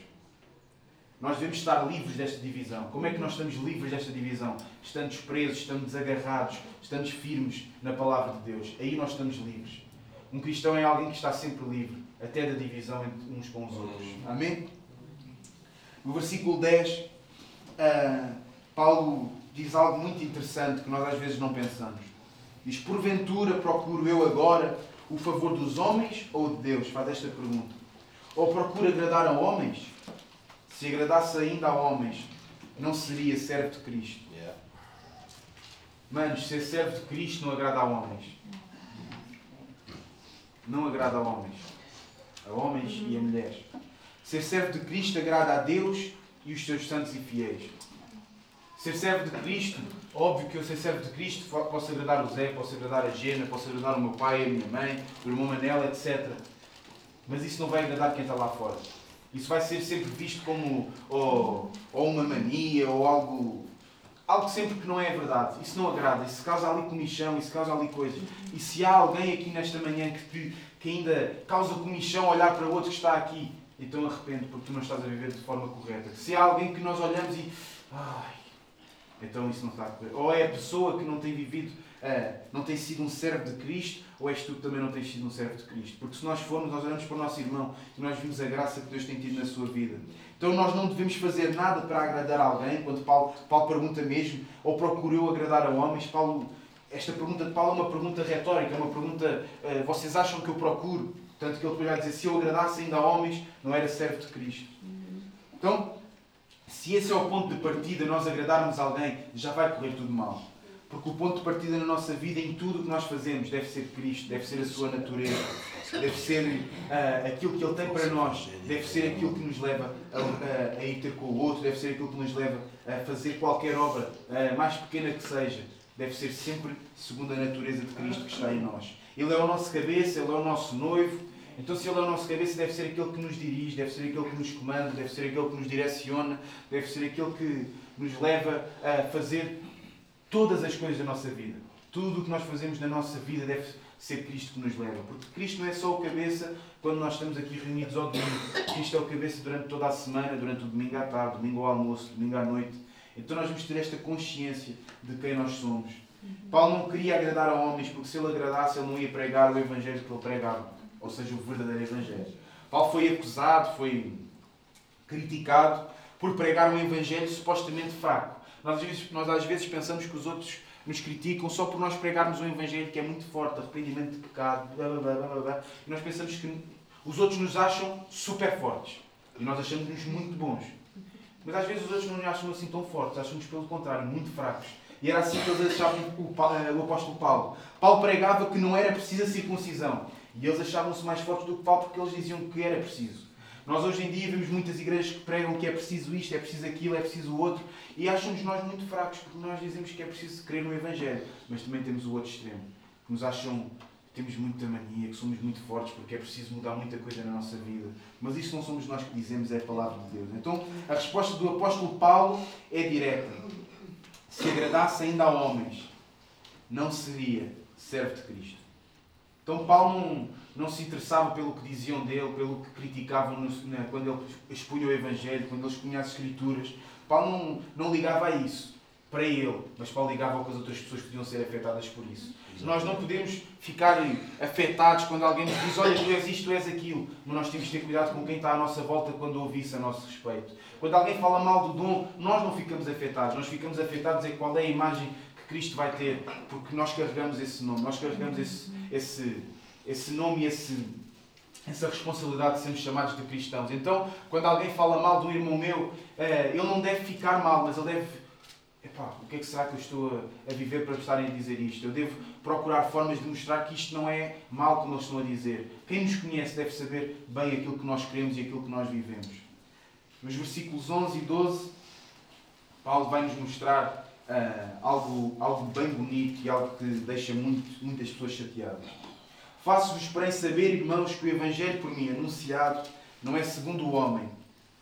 Nós devemos estar livres desta divisão. Como é que nós estamos livres desta divisão? Estando presos, estando desagarrados, estando firmes na palavra de Deus. Aí nós estamos livres. Um cristão é alguém que está sempre livre, até da divisão entre uns com os outros. Amém? No versículo 10, ah, Paulo diz algo muito interessante que nós às vezes não pensamos. Diz: Porventura procuro eu agora o favor dos homens ou de Deus? Faz esta pergunta. Ou procuro agradar a homens? Se agradasse ainda a homens, não seria servo de Cristo. Manos, ser servo de Cristo não agrada a homens. Não agrada a homens. A homens e a mulheres. Ser servo de Cristo agrada a Deus e os seus santos e fiéis. Ser servo de Cristo, óbvio que eu ser servo de Cristo posso agradar o Zé, posso agradar a Gena, posso agradar o meu pai, a minha mãe, o irmão Manela, etc. Mas isso não vai agradar quem está lá fora. Isso vai ser sempre visto como ou, ou uma mania ou algo, algo sempre que não é verdade. Isso não agrada. Isso causa ali comichão, isso causa ali coisas. E se há alguém aqui nesta manhã que, que ainda causa comichão olhar para outro que está aqui, então arrepende porque tu não estás a viver de forma correta. Se há alguém que nós olhamos e. Ai, então isso não está a correr. Ou é a pessoa que não tem vivido uh, não tem sido um servo de Cristo, ou és tu que também não tens sido um servo de Cristo? Porque se nós formos, nós olhamos para o nosso irmão e nós vimos a graça que Deus tem tido na sua vida. Então nós não devemos fazer nada para agradar alguém, quando Paulo, Paulo pergunta mesmo, ou procuro eu agradar a homens, Paulo, esta pergunta de Paulo é uma pergunta retórica, é uma pergunta, uh, vocês acham que eu procuro? Tanto que ele depois vai dizer, se eu agradasse ainda a homens, não era servo de Cristo. Então, se esse é o ponto de partida, nós agradarmos alguém, já vai correr tudo mal. Porque o ponto de partida na nossa vida, em tudo o que nós fazemos, deve ser Cristo, deve ser a sua natureza, deve ser uh, aquilo que Ele tem para nós, deve ser aquilo que nos leva a, a, a, ir ter com o outro, deve ser aquilo que nos leva a fazer qualquer obra, uh, mais pequena que seja, deve ser sempre segundo a natureza de Cristo que está em nós. Ele é o nosso cabeça, Ele é o nosso noivo, então, se Ele é o nosso cabeça, deve ser aquele que nos dirige, deve ser aquele que nos comanda, deve ser aquele que nos direciona, deve ser aquele que nos leva a fazer todas as coisas da nossa vida. Tudo o que nós fazemos na nossa vida deve ser Cristo que nos leva. Porque Cristo não é só o cabeça quando nós estamos aqui reunidos ao domingo. Cristo é o cabeça durante toda a semana, durante o domingo à tarde, domingo ao almoço, domingo à noite. Então nós vamos ter esta consciência de quem nós somos. Paulo não queria agradar a homens, porque se ele agradasse, ele não ia pregar o evangelho que ele pregava. Ou seja, o verdadeiro evangelho. Paulo foi acusado, foi criticado por pregar um Evangelho supostamente fraco. Nós às, vezes, nós às vezes pensamos que os outros nos criticam só por nós pregarmos um Evangelho que é muito forte, arrependimento de pecado, blá, blá, blá, blá, blá. e nós pensamos que os outros nos acham super fortes e nós achamos-nos muito bons. Mas às vezes os outros não nos acham assim tão fortes, acham-nos pelo contrário, muito fracos. E era assim que eles achavam o, eh, o apóstolo Paulo. Paulo pregava que não era precisa circuncisão. E eles achavam-se mais fortes do que Paulo porque eles diziam que era preciso. Nós hoje em dia vemos muitas igrejas que pregam que é preciso isto, é preciso aquilo, é preciso o outro, e acham-nos nós muito fracos porque nós dizemos que é preciso crer no Evangelho. Mas também temos o outro extremo, que nos acham que temos muita mania, que somos muito fortes porque é preciso mudar muita coisa na nossa vida. Mas isso não somos nós que dizemos, é a palavra de Deus. Então a resposta do apóstolo Paulo é direta. Se agradasse ainda a homens, não seria servo de Cristo. Então Paulo não, não se interessava pelo que diziam dele, pelo que criticavam no, na, quando ele expunha o Evangelho, quando ele expunha as Escrituras. Paulo não, não ligava a isso para ele, mas Paulo ligava ao que as outras pessoas podiam ser afetadas por isso. Nós não podemos ficar afetados quando alguém nos diz: Olha, tu és isto, tu és aquilo. Mas nós temos que ter cuidado com quem está à nossa volta quando ouve isso a nosso respeito. Quando alguém fala mal do dom, nós não ficamos afetados. Nós ficamos afetados em qual é a imagem que Cristo vai ter, porque nós carregamos esse nome, nós carregamos esse, esse, esse nome e esse, essa responsabilidade de sermos chamados de cristãos. Então, quando alguém fala mal do irmão meu, eh, ele não deve ficar mal, mas ele deve epá, o que é que será que eu estou a viver para estarem a dizer isto? Eu devo procurar formas de mostrar que isto não é mal como eles estão a dizer. Quem nos conhece deve saber bem aquilo que nós queremos e aquilo que nós vivemos. Nos versículos 11 e 12, Paulo vai nos mostrar uh, algo, algo bem bonito e algo que deixa muito, muitas pessoas chateadas. Faço-vos porém saber, irmãos, que o Evangelho por mim anunciado não é segundo o homem,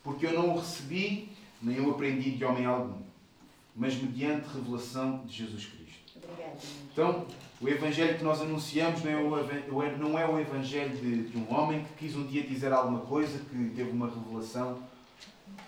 porque eu não o recebi, nem o aprendi de homem algum mas mediante revelação de Jesus Cristo. Então, o Evangelho que nós anunciamos não é o, não é o Evangelho de, de, um homem que quis um dia dizer alguma coisa, que teve uma revelação.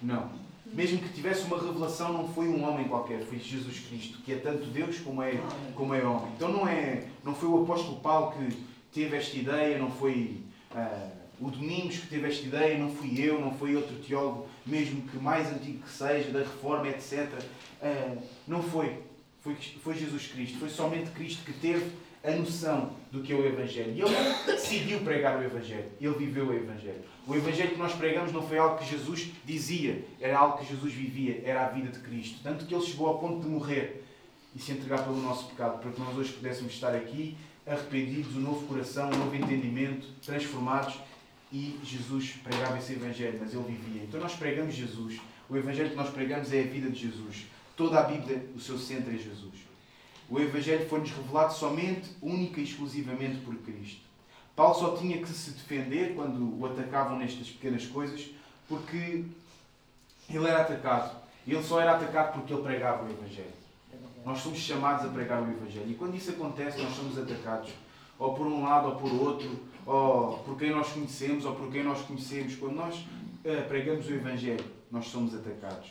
Não. Mesmo que tivesse uma revelação, não foi um homem qualquer, foi Jesus Cristo, que é tanto Deus como é, como é homem. Então não, é, não foi o apóstolo Paulo que teve esta ideia, não foi. Uh, o Domingos que teve esta ideia, não fui eu, não foi outro teólogo, mesmo que mais antigo que seja, da Reforma, etc. Uh, ah, não foi. foi. Foi Jesus Cristo. Foi somente Cristo que teve a noção do que é o Evangelho. E ele decidiu pregar o Evangelho. Ele viveu o Evangelho. O Evangelho que nós pregamos não foi algo que Jesus dizia, era algo que Jesus vivia, era a vida de Cristo. Tanto que ele chegou ao ponto de morrer e se entregar pelo nosso pecado, para que nós hoje pudéssemos estar aqui arrependidos, um novo coração, um novo entendimento, transformados e Jesus pregava esse Evangelho, mas ele vivia. Então nós pregamos Jesus. O Evangelho que nós pregamos é a vida de Jesus. Toda a Bíblia, o seu centro é Jesus. O Evangelho foi-nos revelado somente, única e exclusivamente por Cristo. Paulo só tinha que se defender quando o atacavam nestas pequenas coisas, porque ele era atacado. Ele só era atacado porque ele pregava o Evangelho. Nós somos chamados a pregar o Evangelho. E quando isso acontece, nós somos atacados. Ou por um lado ou por outro ou por quem nós conhecemos, ou por quem nós conhecemos. Quando nós uh, pregamos o Evangelho, nós somos atacados.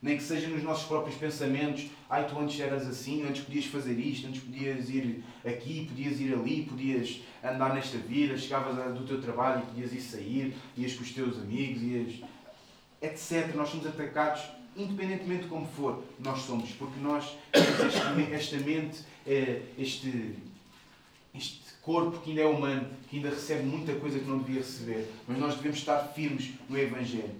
Nem que seja nos nossos próprios pensamentos. Ai, tu antes eras assim, antes podias fazer isto, antes podias ir aqui, podias ir ali, podias andar nesta vida, chegavas do teu trabalho e podias ir sair, ias com os teus amigos, ias... etc. Nós somos atacados independentemente de como for, nós somos, porque nós temos esta mente, eh, este, este corpo que ainda é humano, que ainda recebe muita coisa que não devia receber, mas nós devemos estar firmes no Evangelho.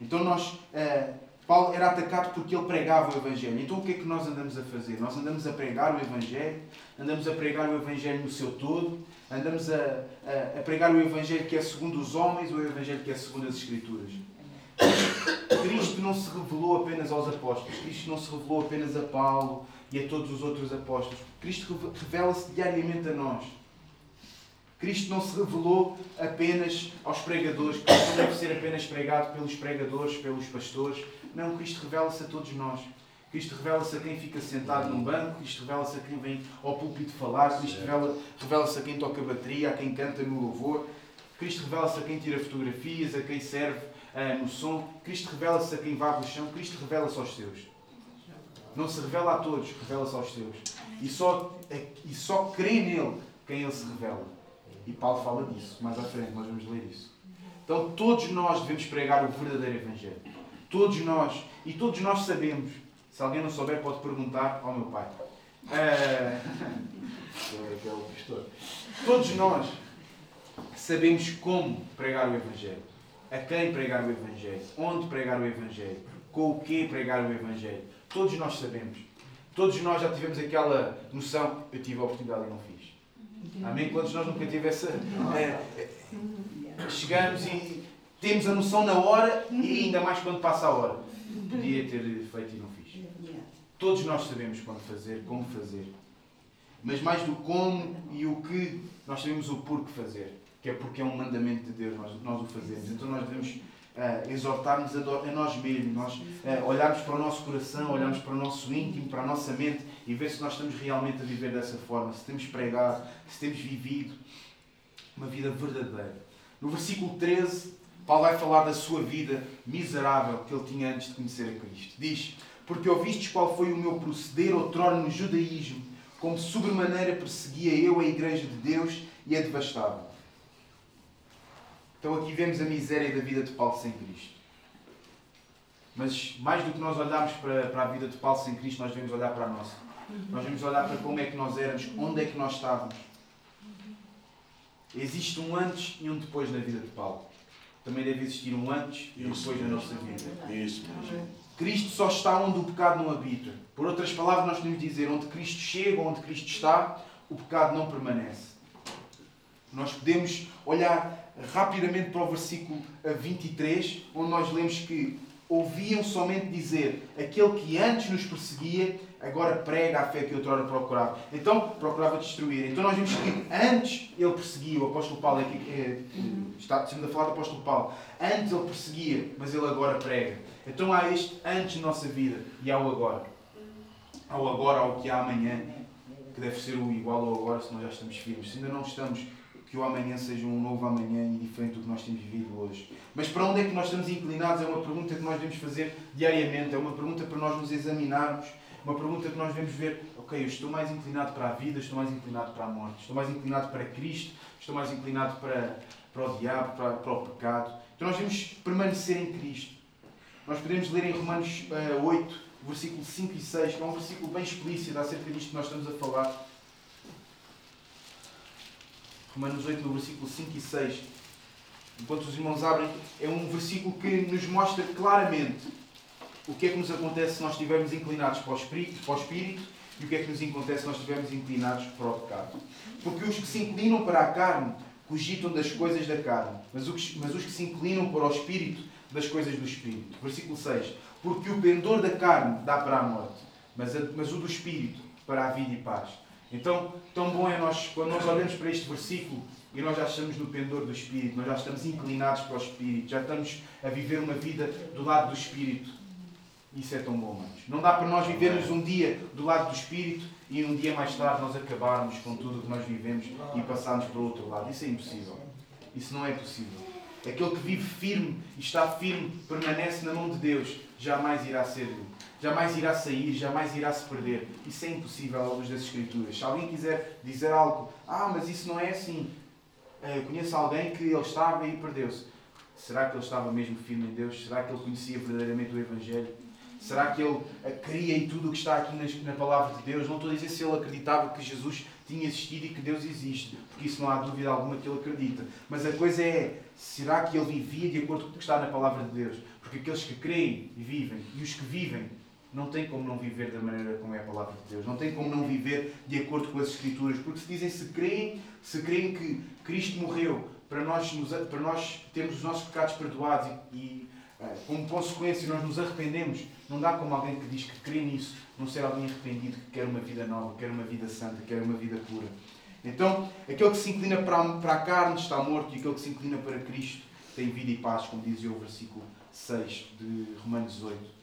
Então nós, uh, Paulo era atacado porque ele pregava o Evangelho. Então o que é que nós andamos a fazer? Nós andamos a pregar o Evangelho, andamos a pregar o Evangelho no seu todo, andamos a, a, a pregar o Evangelho que é segundo os homens ou o Evangelho que é segundo as Escrituras. Cristo não se revelou apenas aos apóstolos, Cristo não se revelou apenas a Paulo e a todos os outros apóstolos. Cristo revela-se diariamente a nós. Cristo não se revelou apenas aos pregadores, Cristo não deve ser apenas pregado pelos pregadores, pelos pastores. Não, Cristo revela-se a todos nós. Cristo revela-se a quem fica sentado num banco, Cristo revela-se a quem vem ao púlpito falar, Cristo revela-se a quem toca bateria, a quem canta no louvor, Cristo revela-se a quem tira fotografias, a quem serve uh, no som, Cristo revela-se a quem varre o chão, Cristo revela-se aos seus. Não se revela a todos, revela-se aos seus. E só, e só crê nele quem ele se revela. E Paulo fala disso. Mais à frente nós vamos ler isso. Então todos nós devemos pregar o verdadeiro Evangelho. Todos nós, e todos nós sabemos, se alguém não souber pode perguntar ao meu pai. É... é pastor. Todos nós sabemos como pregar o Evangelho, a quem pregar o Evangelho, onde pregar o Evangelho, com o que pregar o Evangelho. Todos nós sabemos. Todos nós já tivemos aquela noção, eu tive a oportunidade e não fiz. Amém? Quantos nós nunca tive essa. É, é, chegamos e temos a noção na hora e ainda mais quando passa a hora. Podia ter feito e não fiz. Todos nós sabemos quando fazer, como fazer. Mas mais do como e o que, nós sabemos o porquê fazer. Que é porque é um mandamento de Deus, nós, nós o fazemos. Então nós devemos uh, exortar-nos a, a, nós mesmos, nós uh, olharmos para o nosso coração, olharmos para o nosso íntimo, para a nossa mente e ver se nós estamos realmente a viver dessa forma, se temos pregado, se temos vivido uma vida verdadeira. No versículo 13, Paulo vai falar da sua vida miserável que ele tinha antes de conhecer a Cristo. Diz: Porque ouvistes qual foi o meu proceder outrora no judaísmo, como sobremaneira perseguia eu a igreja de Deus e a devastava. Então aqui vemos a miséria da vida de Paulo sem Cristo. Mas mais do que nós olharmos para, para a vida de Paulo sem Cristo, nós devemos olhar para a nossa. Nós devemos olhar para como é que nós éramos, onde é que nós estávamos. Existe um antes e um depois na vida de Paulo. Também deve existir um antes e um depois na nossa vida. Isso. Cristo só está onde o pecado não habita. Por outras palavras, nós podemos dizer: onde Cristo chega, onde Cristo está, o pecado não permanece. Nós podemos olhar rapidamente para o versículo 23, onde nós lemos que ouviam somente dizer aquele que antes nos perseguia, agora prega a fé que outrora procurava. Então, procurava destruir. Então nós vimos que antes ele perseguia, o apóstolo Paulo, é, está, estamos a falar do apóstolo Paulo, antes ele perseguia, mas ele agora prega. Então há este antes na nossa vida e há o agora. Há o agora, há o que há amanhã, que deve ser o igual ao agora se nós já estamos firmes. Se ainda não estamos que o amanhã seja um novo amanhã e diferente do que nós temos vivido hoje. Mas para onde é que nós estamos inclinados é uma pergunta que nós devemos fazer diariamente, é uma pergunta para nós nos examinarmos, uma pergunta que nós devemos ver, ok, eu estou mais inclinado para a vida, estou mais inclinado para a morte, estou mais inclinado para Cristo, estou mais inclinado para, para o diabo, para, para o pecado. Então nós devemos permanecer em Cristo. Nós podemos ler em Romanos uh, 8, versículo 5 e 6, que é um versículo bem explícito acerca disto que nós estamos a falar. Romanos 8, no versículo 5 e 6. Enquanto os irmãos abrem, é um versículo que nos mostra claramente o que é que nos acontece se nós estivermos inclinados para o Espírito, para o espírito e o que é que nos acontece se nós estivermos inclinados para o pecado. Porque os que se inclinam para a carne cogitam das coisas da carne, mas os, que, mas os que se inclinam para o Espírito, das coisas do Espírito. Versículo 6. Porque o pendor da carne dá para a morte, mas, a, mas o do Espírito para a vida e paz. Então, tão bom é nós, quando nós olhamos para este versículo e nós já estamos no pendor do Espírito, nós já estamos inclinados para o Espírito, já estamos a viver uma vida do lado do Espírito. Isso é tão bom, manos. Não dá para nós vivermos um dia do lado do Espírito e um dia mais tarde nós acabarmos com tudo o que nós vivemos e passarmos para o outro lado. Isso é impossível. Isso não é possível. Aquele que vive firme e está firme, permanece na mão de Deus, jamais irá ser jamais irá sair, jamais irá se perder. Isso é impossível à luz das Escrituras. Se alguém quiser dizer algo, ah, mas isso não é assim. Eh, eu conheço alguém que ele estava e perdeu-se. Será que ele estava mesmo firme em Deus? Será que ele conhecia verdadeiramente o Evangelho? Será que ele cria em tudo o que está aqui na palavra de Deus? Não estou a dizer se ele acreditava que Jesus tinha existido e que Deus existe, porque isso não há dúvida alguma que ele acredita. Mas a coisa é, será que ele vivia de acordo com o que está na palavra de Deus? Porque aqueles que creem vivem, e os que vivem, não tem como não viver da maneira como é a palavra de Deus. Não tem como não viver de acordo com as Escrituras. Porque se dizem, se creem, se creem que Cristo morreu para nós, para nós termos os nossos pecados perdoados e, e eh, como consequência nós nos arrependemos, não dá como alguém que diz que crê nisso, não ser alguém arrependido que quer uma vida nova, quer uma vida santa, quer uma vida pura. Então, aquele que se inclina para para a carne está morto e aquele que se inclina para Cristo tem vida e paz, como dizia o versículo 6 de Romanos 8.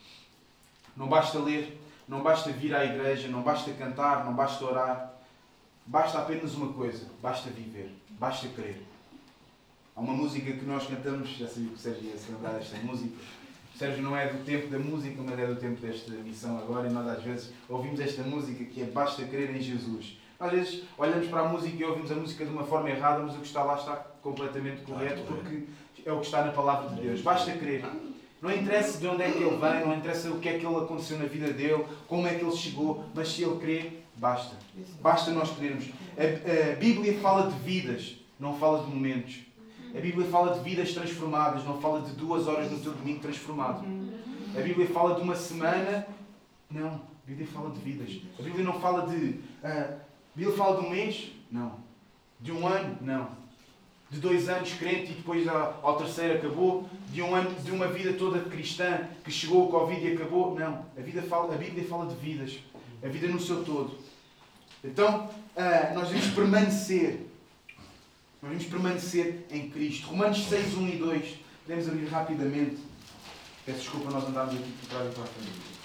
Não basta ler, não basta vir à igreja, não basta cantar, não basta orar. Basta apenas uma coisa: basta viver, basta crer. Há uma música que nós cantamos, já sabia que o Sérgio ia se lembrar desta música. O Sérgio não é do tempo da música, mas é do tempo desta missão agora, e nós às vezes ouvimos esta música que é Basta crer em Jesus. Às vezes olhamos para a música e ouvimos a música de uma forma errada, mas o que está lá está completamente correto, porque é o que está na palavra de Deus. Basta crer. Não interessa de onde é que ele vem, não interessa o que é que ele aconteceu na vida dele, como é que ele chegou, mas se ele crê, basta. Basta nós crermos. A, a Bíblia fala de vidas, não fala de momentos. A Bíblia fala de vidas transformadas, não fala de duas horas no teu domingo transformado. A Bíblia fala de uma semana, não. A Bíblia fala de vidas. A Bíblia não fala de. Uh, a Bíblia fala de um mês? Não. De um ano? Não de dois anos crente e depois ao terceiro acabou, de um ano, de uma vida toda cristã que chegou o Covid e acabou. Não, a, vida fala, a Bíblia fala de vidas, a vida no seu todo. Então, uh, nós devemos permanecer, nós devemos permanecer em Cristo. Romanos 6, 1 e 2, podemos abrir rapidamente. Peço desculpa, nós andámos aqui por trás e para a frente.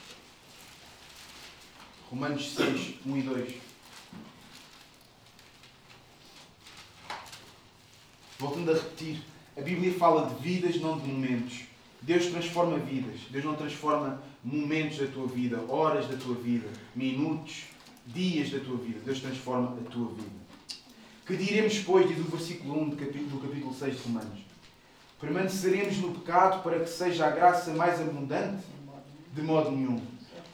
Romanos 6, 1 e 2. Voltando a repetir, a Bíblia fala de vidas, não de momentos. Deus transforma vidas. Deus não transforma momentos da tua vida, horas da tua vida, minutos, dias da tua vida. Deus transforma a tua vida. Que diremos, pois, diz o versículo 1 do capítulo, do capítulo 6 de Romanos? Permaneceremos no pecado para que seja a graça mais abundante? De modo nenhum.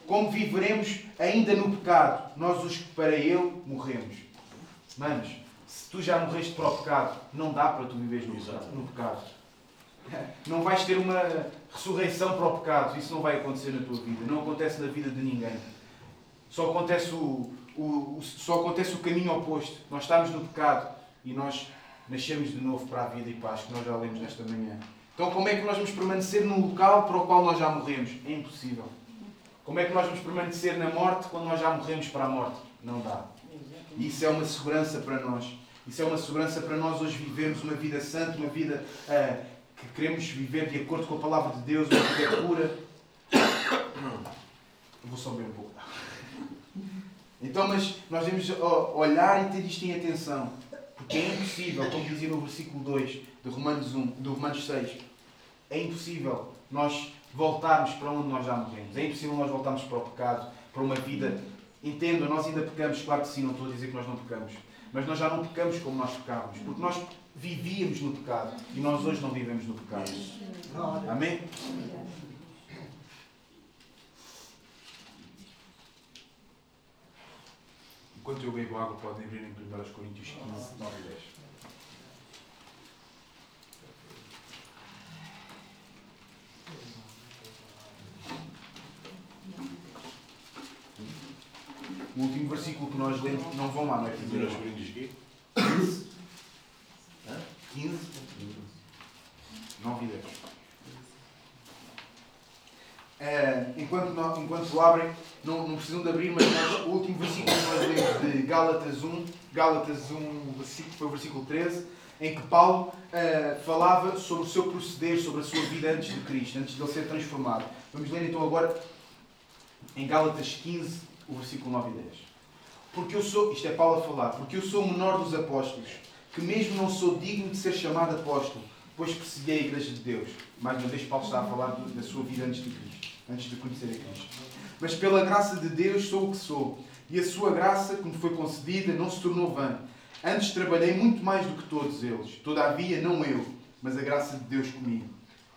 Como viveremos ainda no pecado, nós os que para ele morremos? Manos, se tu já morreste para o pecado, não dá para tu viveres no, no pecado. Não vais ter uma ressurreição para o pecado. Isso não vai acontecer na tua vida. Não acontece na vida de ninguém. Só acontece o, o, só acontece o caminho oposto. Nós estamos no pecado e nós nascemos de novo para a vida e paz, que nós já lemos nesta manhã. Então, como é que nós vamos permanecer num local para o qual nós já morremos? É impossível. Como é que nós vamos permanecer na morte quando nós já morremos para a morte? Não dá. E isso é uma segurança para nós. Isso é uma segurança para nós hoje vivermos uma vida santa, uma vida uh, que queremos viver de acordo com a palavra de Deus, uma vida pura. Vou só beber um pouco. Então, mas nós devemos olhar e ter isto em atenção. Porque é impossível, como dizia no versículo 2 de Romanos, 1, de Romanos 6, é impossível nós voltarmos para onde nós já morremos. É impossível nós voltarmos para o pecado, para uma vida. Entendo, nós ainda pecamos, claro que sim, não estou a dizer que nós não pecamos. Mas nós já não pecamos como nós pecávamos, porque nós vivíamos no pecado e nós hoje não vivemos no pecado. Amém? Enquanto eu bebo água, podem abrir em 1 Coríntios 15, 9 e 10. O último versículo que nós lemos, não vão lá, não é? 15. 15. 9 e 10. É, enquanto, não, enquanto abrem, não, não precisam de abrir, mas nós, o último versículo que nós lemos de Gálatas 1, Gálatas 1, o versículo, foi o versículo 13, em que Paulo uh, falava sobre o seu proceder, sobre a sua vida antes de Cristo, antes de ele ser transformado. Vamos ler então agora em Gálatas 15, o versículo 9 e 10. Porque eu sou, isto é Paulo a falar, porque eu sou o menor dos apóstolos, que mesmo não sou digno de ser chamado apóstolo, pois persegui a igreja de Deus. Mais uma vez, Paulo está a falar da sua vida antes de Cristo, antes de conhecer a Cristo. Mas pela graça de Deus sou o que sou, e a sua graça, que me foi concedida, não se tornou vã. Antes trabalhei muito mais do que todos eles. Todavia, não eu, mas a graça de Deus comigo.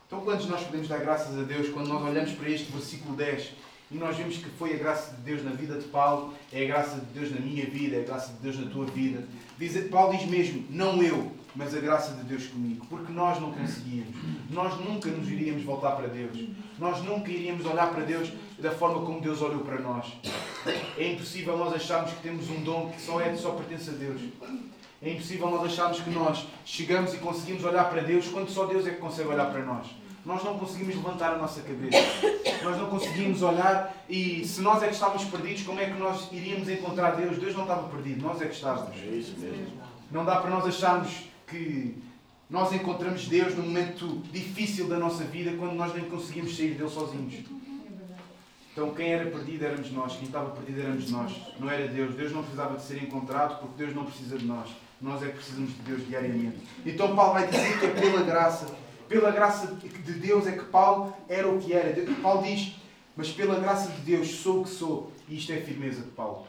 Então, quantos nós podemos dar graças a Deus quando nós olhamos para este versículo 10 e nós vemos que foi a graça de Deus na vida de Paulo, é a graça de Deus na minha vida, é a graça de Deus na tua vida. Diz, Paulo diz mesmo, não eu, mas a graça de Deus comigo. Porque nós não conseguíamos. Nós nunca nos iríamos voltar para Deus. Nós nunca iríamos olhar para Deus da forma como Deus olhou para nós. É impossível nós acharmos que temos um dom que só, é, só pertence a Deus. É impossível nós acharmos que nós chegamos e conseguimos olhar para Deus quando só Deus é que consegue olhar para nós nós não conseguimos levantar a nossa cabeça. Nós não conseguimos olhar e se nós é que estávamos perdidos, como é que nós iríamos encontrar Deus? Deus não estava perdido, nós é que estávamos. É isso mesmo. Não dá para nós acharmos que nós encontramos Deus num momento difícil da nossa vida quando nós nem conseguimos sair dele sozinhos. Então quem era perdido éramos nós, quem estava perdido éramos nós, não era Deus. Deus não precisava de ser encontrado porque Deus não precisa de nós. Nós é que precisamos de Deus diariamente. Então Paulo vai dizer que é pela graça pela graça de Deus é que Paulo era o que era. Paulo diz, mas pela graça de Deus sou o que sou. E isto é firmeza de Paulo.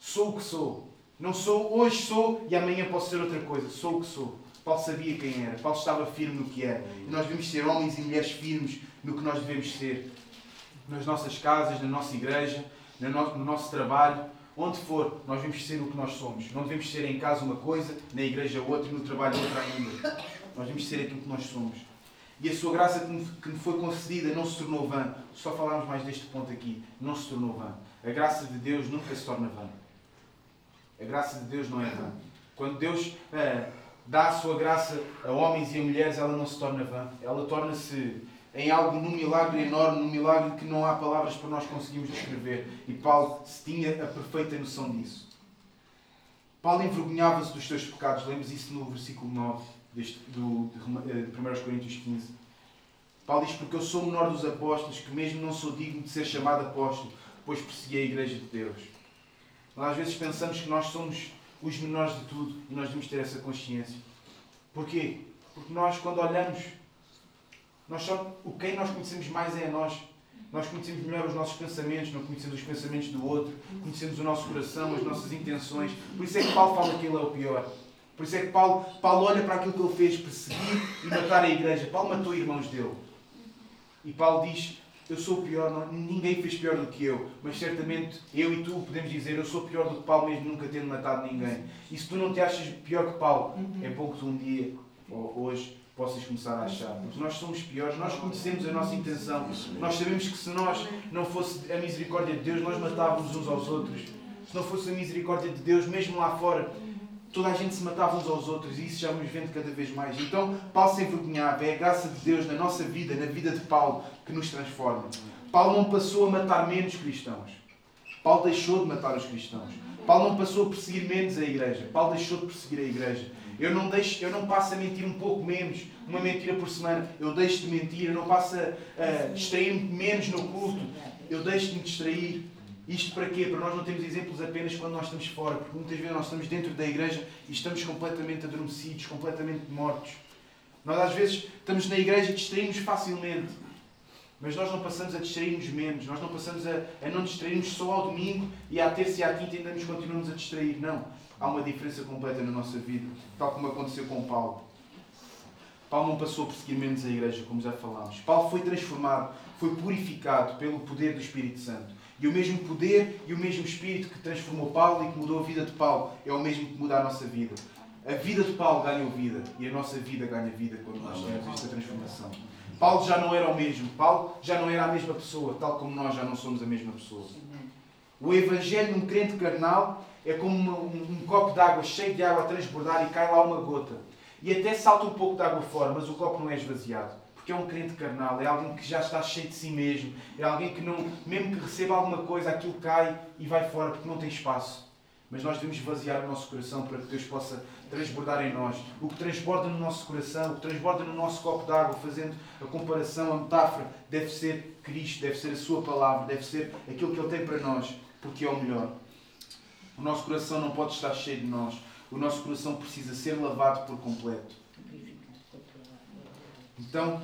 Sou o que sou. Não sou, hoje sou e amanhã posso ser outra coisa. Sou o que sou. Paulo sabia quem era. Paulo estava firme no que era. E nós devemos ser homens e mulheres firmes no que nós devemos ser. Nas nossas casas, na nossa igreja, no nosso trabalho, onde for, nós devemos ser o que nós somos. Não devemos ser em casa uma coisa, na igreja outra e no trabalho outra ainda. Nós devemos ser aquilo que nós somos. E a sua graça que me foi concedida não se tornou vã. Só falarmos mais deste ponto aqui. Não se tornou vã. A graça de Deus nunca se torna vã. A graça de Deus não é vã. Quando Deus é, dá a sua graça a homens e a mulheres, ela não se torna vã. Ela torna-se em algo, num milagre enorme, num milagre que não há palavras para nós conseguirmos descrever. E Paulo tinha a perfeita noção disso. Paulo envergonhava-se dos seus pecados. Lemos isso no versículo 9 deste, do, de 1 eh, Coríntios 15. Paulo diz: Porque eu sou o menor dos apóstolos, que mesmo não sou digno de ser chamado apóstolo, pois persegui a Igreja de Deus. Nós às vezes pensamos que nós somos os menores de tudo e nós devemos ter essa consciência. Porquê? Porque nós, quando olhamos, nós só, o quem nós conhecemos mais é a nós. Nós conhecemos melhor os nossos pensamentos, não conhecemos os pensamentos do outro, conhecemos o nosso coração, as nossas intenções. Por isso é que Paulo fala que ele é o pior. Por isso é que Paulo, Paulo olha para aquilo que ele fez, perseguir e matar a igreja. Paulo matou irmãos dele. E Paulo diz: Eu sou pior, não, ninguém fez pior do que eu, mas certamente eu e tu podemos dizer: Eu sou pior do que Paulo, mesmo nunca tendo matado ninguém. E se tu não te achas pior que Paulo, é que tu um dia, ou hoje, possas começar a achar. Porque nós somos piores, nós conhecemos a nossa intenção. Nós sabemos que se nós não fosse a misericórdia de Deus, nós matávamos uns aos outros. Se não fosse a misericórdia de Deus, mesmo lá fora, toda a gente se matava uns aos outros e isso já vamos vendo cada vez mais. Então, Paulo se envergonhava. É a graça de Deus na nossa vida, na vida de Paulo, que nos transforma. Paulo não passou a matar menos cristãos. Paulo deixou de matar os cristãos. Paulo não passou a perseguir menos a igreja. Paulo deixou de perseguir a igreja. Eu não, deixo, eu não passo a mentir um pouco menos, uma mentira por semana. Eu deixo de mentir. Eu não passo a, a distrair-me menos no culto. Eu deixo de me distrair. Isto para quê? Para nós não termos exemplos apenas quando nós estamos fora, porque muitas vezes nós estamos dentro da igreja e estamos completamente adormecidos, completamente mortos. Nós às vezes estamos na igreja e distraímos facilmente, mas nós não passamos a distrair-nos menos, nós não passamos a, a não distrair-nos só ao domingo e à terça e à quinta ainda nos continuamos a distrair. Não. Há uma diferença completa na nossa vida, tal como aconteceu com Paulo. Paulo não passou a perseguir menos a igreja, como já falámos. Paulo foi transformado, foi purificado pelo poder do Espírito Santo. E o mesmo poder e o mesmo Espírito que transformou Paulo e que mudou a vida de Paulo é o mesmo que muda a nossa vida. A vida de Paulo ganhou vida e a nossa vida ganha vida quando nós temos esta transformação. Paulo já não era o mesmo. Paulo já não era a mesma pessoa, tal como nós já não somos a mesma pessoa. O Evangelho de um crente carnal é como um, um copo de água cheio de água a transbordar e cai lá uma gota. E até salta um pouco de água fora, mas o copo não é esvaziado porque é um crente carnal, é alguém que já está cheio de si mesmo, é alguém que não, mesmo que receba alguma coisa, aquilo cai e vai fora porque não tem espaço. Mas nós devemos vaziar o nosso coração para que Deus possa transbordar em nós. O que transborda no nosso coração, o que transborda no nosso copo d'água, fazendo a comparação, a metáfora, deve ser Cristo, deve ser a Sua palavra, deve ser aquilo que Ele tem para nós, porque é o melhor. O nosso coração não pode estar cheio de nós. O nosso coração precisa ser lavado por completo. Então,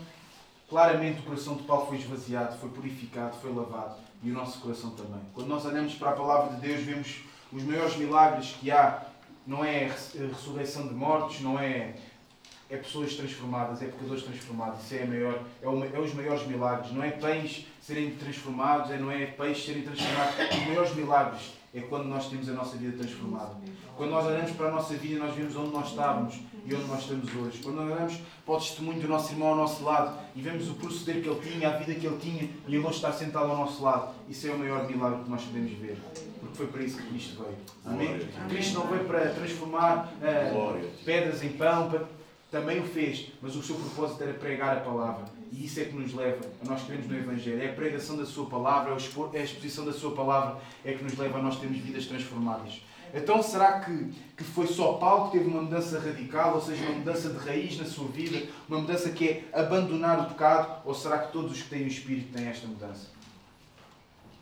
claramente o coração de Paulo foi esvaziado, foi purificado, foi lavado. E o nosso coração também. Quando nós olhamos para a palavra de Deus, vemos os maiores milagres que há. Não é a ressurreição de mortos, não é é pessoas transformadas, é pecadores transformados. Isso é, maior, é, é, os maiores milagres. Não é pães serem transformados, é, não é peixes serem transformados. Os maiores milagres é quando nós temos a nossa vida transformada. Quando nós olhamos para a nossa vida, nós vemos onde nós estávamos e onde nós estamos hoje. Quando olhamos para o testemunho do nosso irmão ao nosso lado e vemos o proceder que ele tinha, a vida que ele tinha e ele hoje está sentado ao nosso lado, isso é o maior milagre que nós podemos ver. Porque foi para isso que Cristo veio. Amém? Cristo não veio para transformar uh, pedras em pão, também o fez, mas o seu propósito era pregar a palavra. E isso é que nos leva a nós cremos no Evangelho. É a pregação da Sua palavra, é, é a exposição da Sua palavra é que nos leva a nós termos vidas transformadas. Então, será que, que foi só Paulo que teve uma mudança radical, ou seja, uma mudança de raiz na sua vida, uma mudança que é abandonar o pecado, ou será que todos os que têm o Espírito têm esta mudança?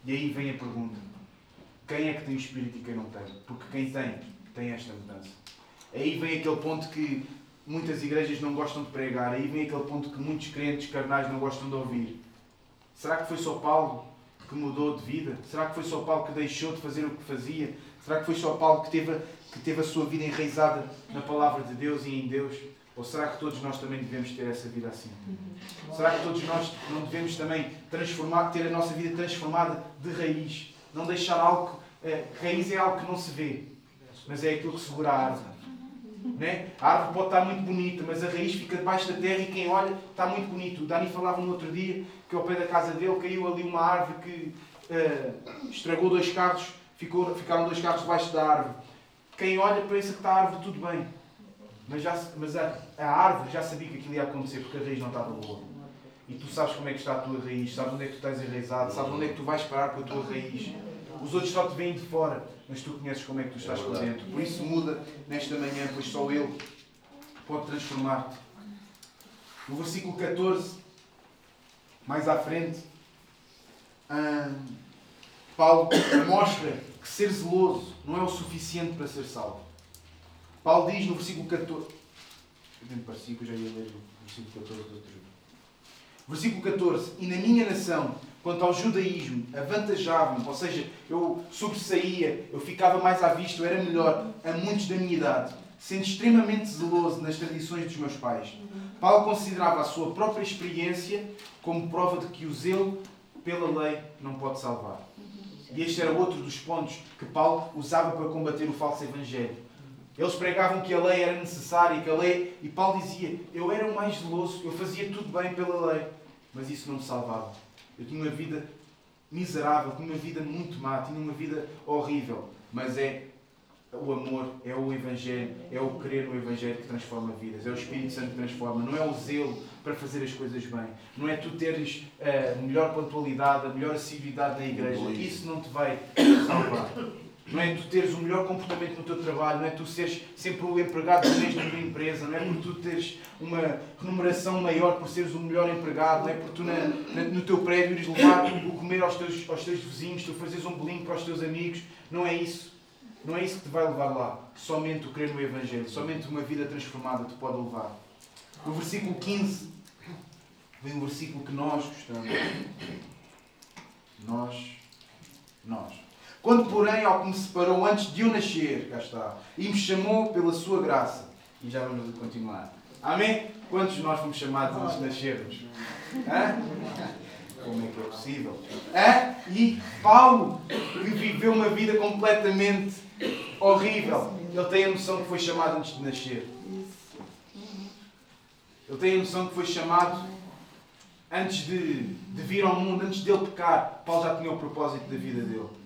E aí vem a pergunta: quem é que tem o Espírito e quem não tem? Porque quem tem, tem esta mudança. Aí vem aquele ponto que muitas igrejas não gostam de pregar. Aí vem aquele ponto que muitos crentes carnais não gostam de ouvir. Será que foi só Paulo que mudou de vida? Será que foi só Paulo que deixou de fazer o que fazia? Será que foi só Paulo que teve, que teve a sua vida enraizada na palavra de Deus e em Deus? Ou será que todos nós também devemos ter essa vida assim? Será que todos nós não devemos também transformar, ter a nossa vida transformada de raiz? Não deixar algo. É, raiz é algo que não se vê, mas é aquilo que segura a árvore. Né? A árvore pode estar muito bonita, mas a raiz fica debaixo da terra e quem olha está muito bonito. O Dani falava no outro dia que ao pé da casa dele caiu ali uma árvore que uh, estragou dois carros, ficou, ficaram dois carros debaixo da árvore. Quem olha pensa que está a árvore tudo bem. Mas, já, mas a, a árvore já sabia que aquilo ia acontecer porque a raiz não estava boa. E tu sabes como é que está a tua raiz, sabes onde é que tu estás enraizado, sabes onde é que tu vais parar com a tua raiz. Os outros só te veem de fora, mas tu conheces como é que tu estás por dentro. Por isso muda nesta manhã, pois só Ele pode transformar-te. No versículo 14, mais à frente, Paulo mostra que ser zeloso não é o suficiente para ser salvo. Paulo diz no versículo 14. Eu parecia que eu já ia ler o versículo 14 do outro. Versículo 14. E na minha nação, quanto ao judaísmo, avantajava-me, ou seja, eu sobressaía, eu ficava mais à vista, eu era melhor a muitos da minha idade, sendo extremamente zeloso nas tradições dos meus pais. Paulo considerava a sua própria experiência como prova de que o zelo pela lei não pode salvar. E este era outro dos pontos que Paulo usava para combater o falso evangelho. Eles pregavam que a lei era necessária, que a lei. E Paulo dizia: Eu era o mais zeloso, eu fazia tudo bem pela lei, mas isso não me salvava. Eu tinha uma vida miserável, tinha uma vida muito má, tinha uma vida horrível. Mas é o amor, é o Evangelho, é o crer no Evangelho que transforma vidas, é o Espírito Santo que transforma, não é o zelo para fazer as coisas bem, não é tu teres a melhor pontualidade, a melhor assiduidade na igreja, isso não te vai salvar. Não é tu teres o melhor comportamento no teu trabalho, não é tu seres sempre o empregado do mês na tua empresa, não é por tu teres uma remuneração maior por seres o melhor empregado, não é por tu na, na, no teu prédio ires levar o comer aos teus, aos teus vizinhos, tu fazeres um bolinho para os teus amigos, não é isso. Não é isso que te vai levar lá. Somente o crer no Evangelho, somente uma vida transformada te pode levar. No versículo 15, vem um versículo que nós gostamos. Nós, nós. Quando, porém, ao que me separou antes de eu nascer, cá está, e me chamou pela sua graça. E já vamos continuar. Amém? Quantos de nós fomos chamados antes de nascermos? Hã? Como é que é possível? Hã? E Paulo, que viveu uma vida completamente horrível, ele tem a noção que foi chamado antes de nascer. Ele tem a noção que foi chamado antes de, de vir ao mundo, antes dele pecar. Paulo já tinha o propósito da vida dele.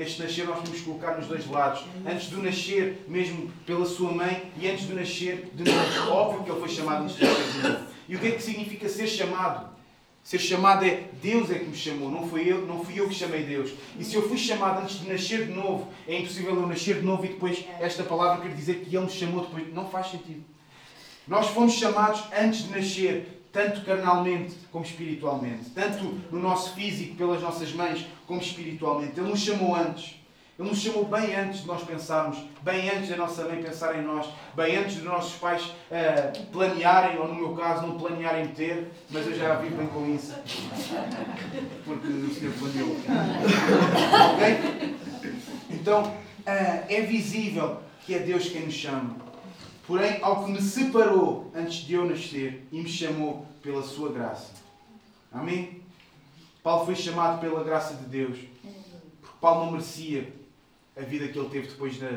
Este nascer nós temos que colocar nos dois lados. Antes do nascer, mesmo pela sua mãe, e antes do nascer de novo. Óbvio que ele foi chamado antes de nascer de novo. E o que é que significa ser chamado? Ser chamado é Deus é que me chamou, não fui eu, não fui eu que chamei Deus. E se eu fui chamado antes de nascer de novo, é impossível eu nascer de novo e depois esta palavra quer dizer que Ele me chamou depois. Não faz sentido. Nós fomos chamados antes de nascer tanto carnalmente como espiritualmente, tanto no nosso físico, pelas nossas mães, como espiritualmente. Ele nos chamou antes. Ele nos chamou bem antes de nós pensarmos, bem antes da nossa mãe pensar em nós, bem antes dos nossos pais uh, planearem, ou no meu caso, não planearem ter, mas eu já vivo bem com isso. Porque o Senhor planeou. Então, uh, é visível que é Deus quem nos chama. Porém, ao que me separou antes de eu nascer e me chamou pela sua graça. Amém? Paulo foi chamado pela graça de Deus. Porque Paulo não merecia a vida que ele teve depois de,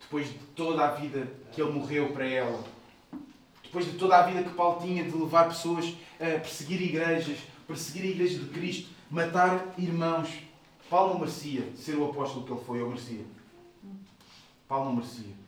depois de toda a vida que ele morreu para ela. Depois de toda a vida que Paulo tinha de levar pessoas a perseguir igrejas, perseguir a igreja de Cristo, matar irmãos. Paulo não merecia ser o apóstolo que ele foi, eu merecia. Paulo não merecia.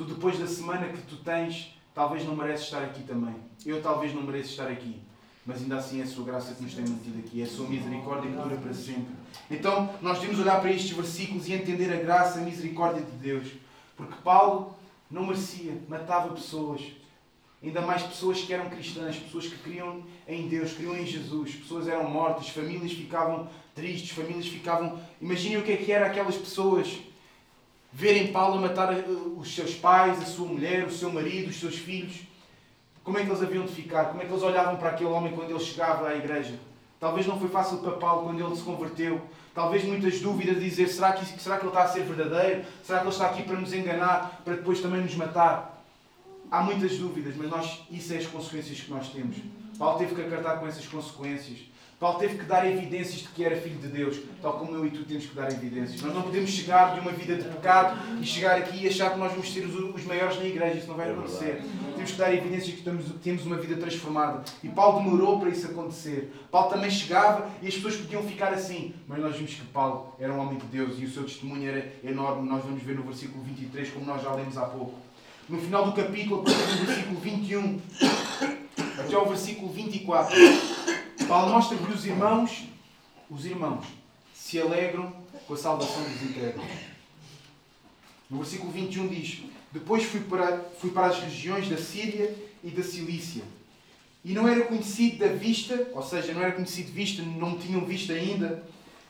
Tu, depois da semana que tu tens, talvez não mereces estar aqui também. Eu talvez não mereço estar aqui. Mas ainda assim é a sua graça que nos tem mantido aqui, é a sua misericórdia que dura para sempre. Então, nós devemos olhar para estes versículos e entender a graça, a misericórdia de Deus. Porque Paulo não merecia, matava pessoas. Ainda mais pessoas que eram cristãs, pessoas que criam em Deus, criam em Jesus. Pessoas eram mortas, famílias ficavam tristes, famílias ficavam. Imaginem o que é que eram aquelas pessoas verem Paulo matar eh, os seus pais, a sua mulher, o seu marido, os seus filhos, como é que eles haviam de ficar? Como é que eles olhavam para aquele homem quando ele chegava à igreja? Talvez não foi fácil para Paulo quando ele se converteu. Talvez muitas dúvidas de dizer: será que, será que ele está a ser verdadeiro? Será que ele está aqui para nos enganar, para depois também nos matar? há muitas dúvidas, mas nós, isso é as consequências que nós temos. Paulo teve que acartar com essas consequências. Paulo teve que dar evidências de que era filho de Deus, tal como eu e tu temos que dar evidências. Nós não podemos chegar de uma vida de pecado e chegar aqui e achar que nós vamos ser os maiores na igreja. Isso não vai é acontecer. Temos que dar evidências que temos uma vida transformada. E Paulo demorou para isso acontecer. Paulo também chegava e as pessoas podiam ficar assim. Mas nós vimos que Paulo era um homem de Deus e o seu testemunho era enorme. Nós vamos ver no versículo 23, como nós já lemos há pouco. No final do capítulo, a partir do versículo 21 até ao versículo 24. Paulo mostra que os irmãos, os irmãos, se alegram com a salvação dos incrédulos. No versículo 21 diz: Depois fui para, fui para as regiões da Síria e da Cilícia. E não era conhecido da vista, ou seja, não era conhecido vista, não tinham visto ainda,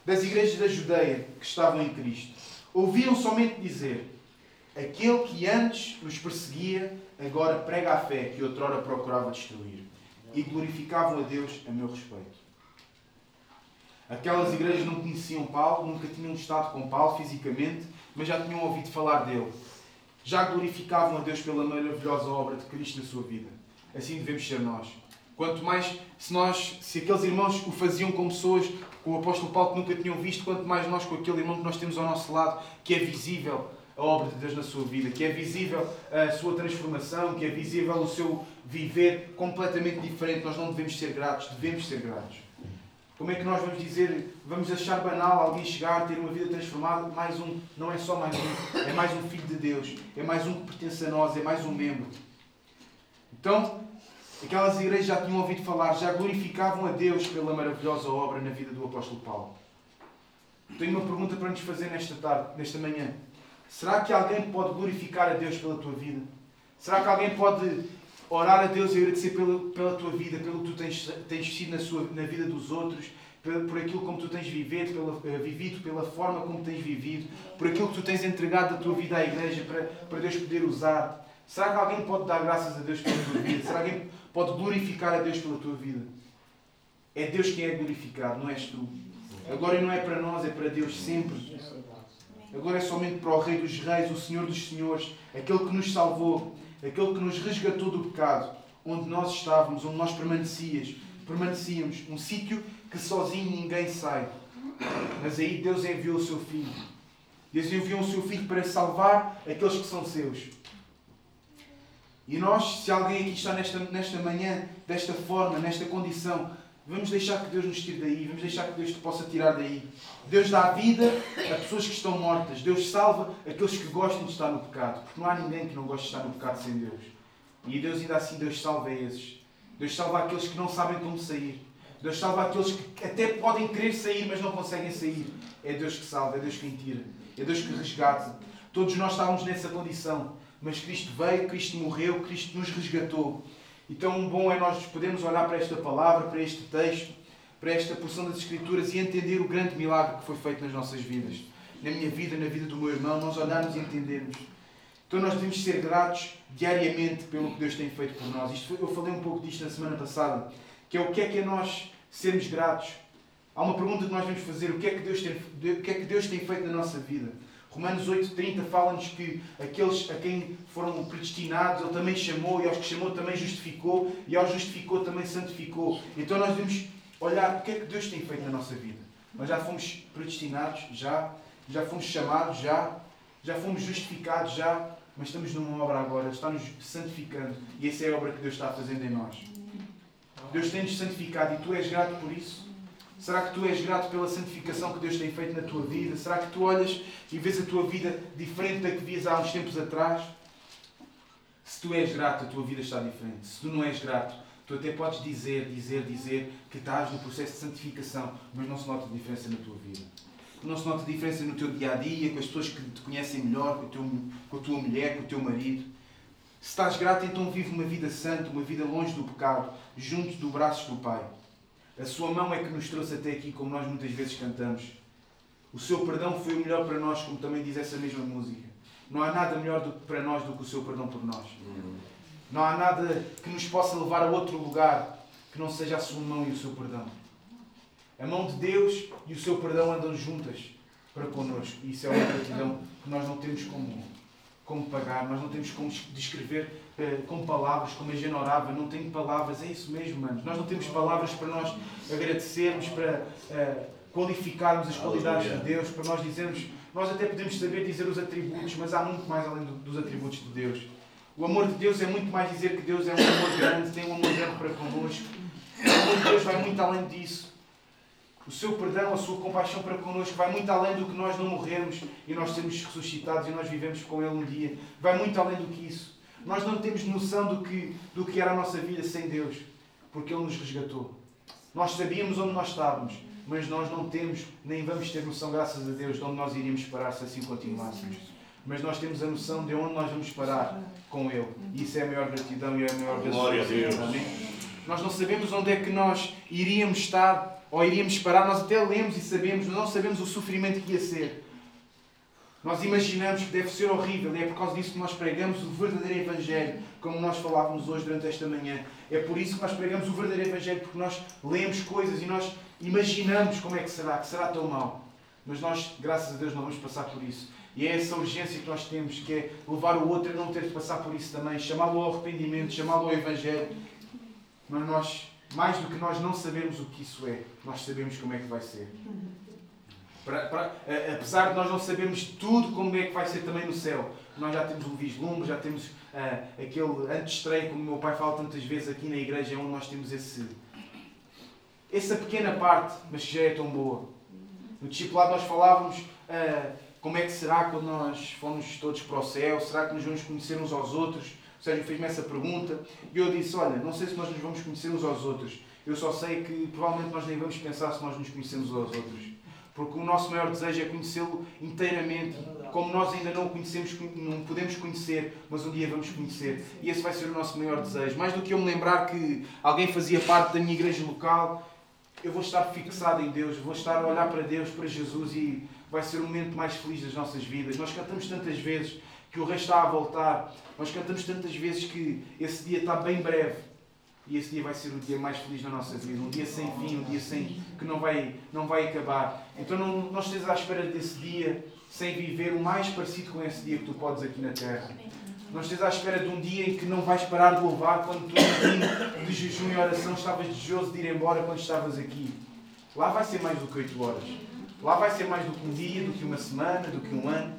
das igrejas da Judeia que estavam em Cristo. Ouviam somente dizer: Aquele que antes nos perseguia, agora prega a fé que outrora procurava destruir e glorificavam a Deus a meu respeito. Aquelas igrejas não conheciam Paulo, nunca tinham estado com Paulo fisicamente, mas já tinham ouvido falar dele. Já glorificavam a Deus pela maravilhosa obra de Cristo na sua vida. Assim devemos ser nós. Quanto mais, se nós, se aqueles irmãos o faziam com pessoas, com o apóstolo Paulo que nunca tinham visto, quanto mais nós com aquele irmão que nós temos ao nosso lado, que é visível a obra de Deus na sua vida, que é visível a sua transformação, que é visível o seu viver completamente diferente. Nós não devemos ser gratos, devemos ser gratos. Como é que nós vamos dizer, vamos achar banal alguém chegar, ter uma vida transformada? Mais um, não é só mais um, é mais um filho de Deus, é mais um que pertence a nós, é mais um membro. Então, aquelas igrejas já tinham ouvido falar, já glorificavam a Deus pela maravilhosa obra na vida do apóstolo Paulo. Tenho uma pergunta para nos fazer nesta tarde, nesta manhã. Será que alguém pode glorificar a Deus pela tua vida? Será que alguém pode orar a Deus e agradecer pela, pela tua vida, pelo que tu tens, tens sido na, sua, na vida dos outros, por, por aquilo como tu tens vivido pela, eh, vivido, pela forma como tens vivido, por aquilo que tu tens entregado da tua vida à igreja para, para Deus poder usar? Será que alguém pode dar graças a Deus pela tua vida? Será que alguém pode glorificar a Deus pela tua vida? É Deus quem é glorificado, não és tu. A glória não é para nós, é para Deus sempre. A glória é somente para o Rei dos Reis, o Senhor dos Senhores, aquele que nos salvou, aquele que nos resgatou do pecado, onde nós estávamos, onde nós permanecíamos, permanecíamos, um sítio que sozinho ninguém sai. Mas aí Deus enviou o seu Filho. Deus enviou o seu Filho para salvar aqueles que são seus. E nós, se alguém aqui está nesta, nesta manhã, desta forma, nesta condição, vamos deixar que Deus nos tire daí, vamos deixar que Deus te possa tirar daí. Deus dá vida a pessoas que estão mortas, Deus salva aqueles que gostam de estar no pecado, porque não há ninguém que não goste de estar no pecado sem Deus. E Deus ainda assim, Deus salva esses. Deus salva aqueles que não sabem como sair. Deus salva aqueles que até podem querer sair, mas não conseguem sair. É Deus que salva, é Deus que tira, é Deus que resgata. Todos nós estávamos nessa condição, mas Cristo veio, Cristo morreu, Cristo nos resgatou. Então, bom é nós podermos olhar para esta palavra, para este texto, para esta porção das Escrituras e entender o grande milagre que foi feito nas nossas vidas. Na minha vida, na vida do meu irmão, nós olharmos e entendermos. Então, nós devemos ser gratos diariamente pelo que Deus tem feito por nós. Isto eu falei um pouco disto na semana passada, que é o que é que é nós sermos gratos. Há uma pergunta que nós devemos fazer: o que é que Deus tem, o que é que Deus tem feito na nossa vida? Romanos 8,30 fala-nos que aqueles a quem foram predestinados, Ele também chamou, e aos que chamou também justificou, e aos justificou também santificou. Então nós devemos olhar o que é que Deus tem feito na nossa vida. Nós já fomos predestinados, já, já fomos chamados, já, já fomos justificados, já, mas estamos numa obra agora, está-nos santificando, e essa é a obra que Deus está fazendo em nós. Deus tem-nos santificado e tu és grato por isso? Será que tu és grato pela santificação que Deus tem feito na tua vida? Será que tu olhas e vês a tua vida diferente da que vias há uns tempos atrás? Se tu és grato, a tua vida está diferente. Se tu não és grato, tu até podes dizer, dizer, dizer que estás no processo de santificação, mas não se nota diferença na tua vida. Não se nota diferença no teu dia a dia, com as pessoas que te conhecem melhor, com, teu, com a tua mulher, com o teu marido. Se estás grato, então vive uma vida santa, uma vida longe do pecado, junto do braço do Pai. A sua mão é que nos trouxe até aqui, como nós muitas vezes cantamos. O seu perdão foi o melhor para nós, como também diz essa mesma música. Não há nada melhor do, para nós do que o seu perdão por nós. Não há nada que nos possa levar a outro lugar que não seja a sua mão e o seu perdão. A mão de Deus e o seu perdão andam juntas para connosco. E isso é uma gratidão que nós não temos como, como pagar, nós não temos como descrever com palavras, como a Gena orava, não tem palavras, é isso mesmo, manos. Nós não temos palavras para nós agradecermos, para uh, qualificarmos as qualidades de Deus, para nós dizermos, nós até podemos saber dizer os atributos, mas há muito mais além do, dos atributos de Deus. O amor de Deus é muito mais dizer que Deus é um amor grande, tem um amor grande para connosco. O amor de Deus vai muito além disso. O seu perdão, a sua compaixão para connosco vai muito além do que nós não morrermos e nós sermos ressuscitados e nós vivemos com Ele um dia. Vai muito além do que isso. Nós não temos noção do que, do que era a nossa vida sem Deus, porque Ele nos resgatou. Nós sabíamos onde nós estávamos, mas nós não temos, nem vamos ter noção, graças a Deus, de onde nós iríamos parar se assim continuássemos. Mas nós temos a noção de onde nós vamos parar com Ele. E isso é a maior gratidão e é a maior Glória a Deus. Nós não sabemos onde é que nós iríamos estar ou iríamos parar, nós até lemos e sabemos, mas não sabemos o sofrimento que ia ser. Nós imaginamos que deve ser horrível e é por causa disso que nós pregamos o verdadeiro Evangelho, como nós falávamos hoje durante esta manhã. É por isso que nós pregamos o verdadeiro Evangelho, porque nós lemos coisas e nós imaginamos como é que será, que será tão mal. Mas nós, graças a Deus, não vamos passar por isso. E é essa urgência que nós temos, que é levar o outro a não ter de passar por isso também, chamá-lo ao arrependimento, chamá-lo ao Evangelho. Mas nós mais do que nós não sabemos o que isso é, nós sabemos como é que vai ser. Para, para, apesar de nós não sabermos tudo como é que vai ser também no céu, nós já temos um vislumbre, já temos uh, aquele antes-estreia, como o meu pai fala tantas vezes aqui na igreja, onde nós temos esse, essa pequena parte, mas que já é tão boa. No discipulado nós falávamos uh, como é que será quando nós formos todos para o céu, será que nos vamos conhecer uns aos outros? O Sérgio fez-me essa pergunta e eu disse: Olha, não sei se nós nos vamos conhecer uns aos outros. Eu só sei que provavelmente nós nem vamos pensar se nós nos conhecemos uns aos outros. Porque o nosso maior desejo é conhecê-lo inteiramente, como nós ainda não o conhecemos, não podemos conhecer, mas um dia vamos conhecer. E esse vai ser o nosso maior desejo. Mais do que eu me lembrar que alguém fazia parte da minha igreja local, eu vou estar fixado em Deus, vou estar a olhar para Deus, para Jesus e vai ser o momento mais feliz das nossas vidas. Nós cantamos tantas vezes que o rei está a voltar. Nós cantamos tantas vezes que esse dia está bem breve. E esse dia vai ser o dia mais feliz na nossa vida. Um dia sem fim, um dia sem, que não vai, não vai acabar. Então não, não estejas à espera desse dia sem viver o mais parecido com esse dia que tu podes aqui na Terra. Não estejas à espera de um dia em que não vais parar de louvar quando tu, no de jejum e oração, estavas desejoso de ir embora quando estavas aqui. Lá vai ser mais do que oito horas. Lá vai ser mais do que um dia, do que uma semana, do que um ano.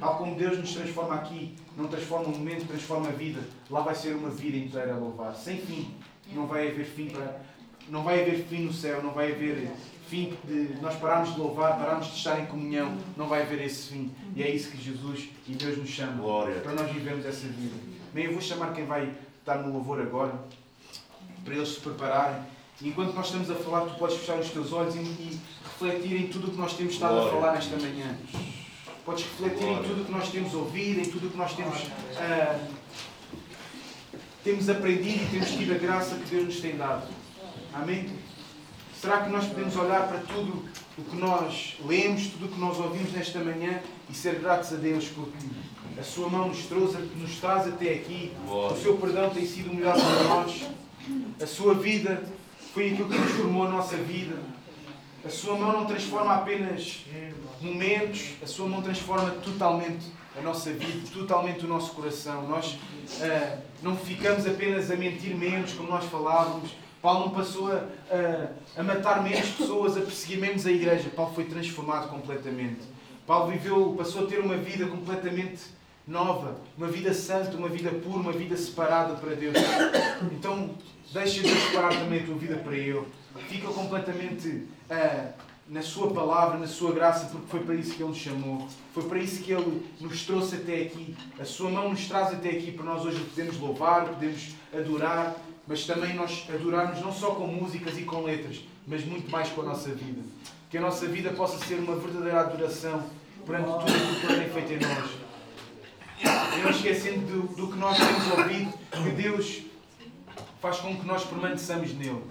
Tal como Deus nos transforma aqui, não transforma um momento, transforma a vida. Lá vai ser uma vida inteira a louvar, sem fim. Não vai haver fim para, não vai haver fim no céu, não vai haver fim de nós pararmos de louvar, pararmos de estar em comunhão, não vai haver esse fim. E é isso que Jesus e Deus nos chama Glória. para nós vivermos essa vida. Bem, eu vou chamar quem vai estar no louvor agora, para eles se prepararem. E enquanto nós estamos a falar, tu podes fechar os teus olhos e, e refletir em tudo o que nós temos estado Glória. a falar nesta manhã. Podes refletir em tudo o que nós temos ouvido, em tudo o que nós temos, uh, temos aprendido e temos tido a graça que Deus nos tem dado. Amém? Será que nós podemos olhar para tudo o que nós lemos, tudo o que nós ouvimos nesta manhã e ser gratos a Deus porque a sua mão nos trouxe, nos traz até aqui, o seu perdão tem sido o melhor para nós, a sua vida foi aquilo que transformou a nossa vida. A sua mão não transforma apenas momentos, a sua mão transforma totalmente a nossa vida, totalmente o nosso coração. Nós uh, não ficamos apenas a mentir menos, como nós falávamos. Paulo não passou a, a, a, matar menos pessoas, a perseguir menos a igreja. Paulo foi transformado completamente. Paulo viveu, passou a ter uma vida completamente nova, uma vida santa, uma vida pura, uma vida separada para Deus. Então, deixa Deus separar também a tua vida para Ele. Fica completamente uh, na Sua palavra, na Sua graça, porque foi para isso que Ele nos chamou. Foi para isso que Ele nos trouxe até aqui. A Sua mão nos traz até aqui para nós hoje podemos louvar, podemos adorar, mas também nós adorarmos não só com músicas e com letras, mas muito mais com a nossa vida. Que a nossa vida possa ser uma verdadeira adoração perante tudo o que Ele tem feito em nós. Não esquecendo do, do que nós temos ouvido, que Deus faz com que nós permaneçamos nele.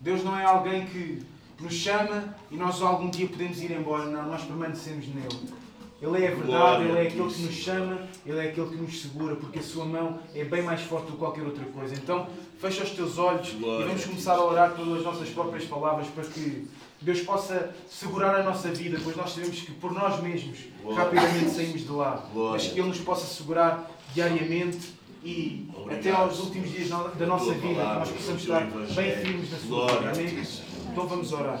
Deus não é alguém que nos chama e nós algum dia podemos ir embora. Não, nós permanecemos nele. Ele é a verdade, Ele é aquele que nos chama, Ele é aquele que nos segura, porque a sua mão é bem mais forte do que qualquer outra coisa. Então, fecha os teus olhos e vamos começar a orar pelas nossas próprias palavras para que Deus possa segurar a nossa vida, pois nós sabemos que por nós mesmos rapidamente saímos de lá, mas que Ele nos possa segurar diariamente e até aos últimos dias da nossa vida, que nós possamos estar bem firmes na Sua vida. Amém? Então vamos orar.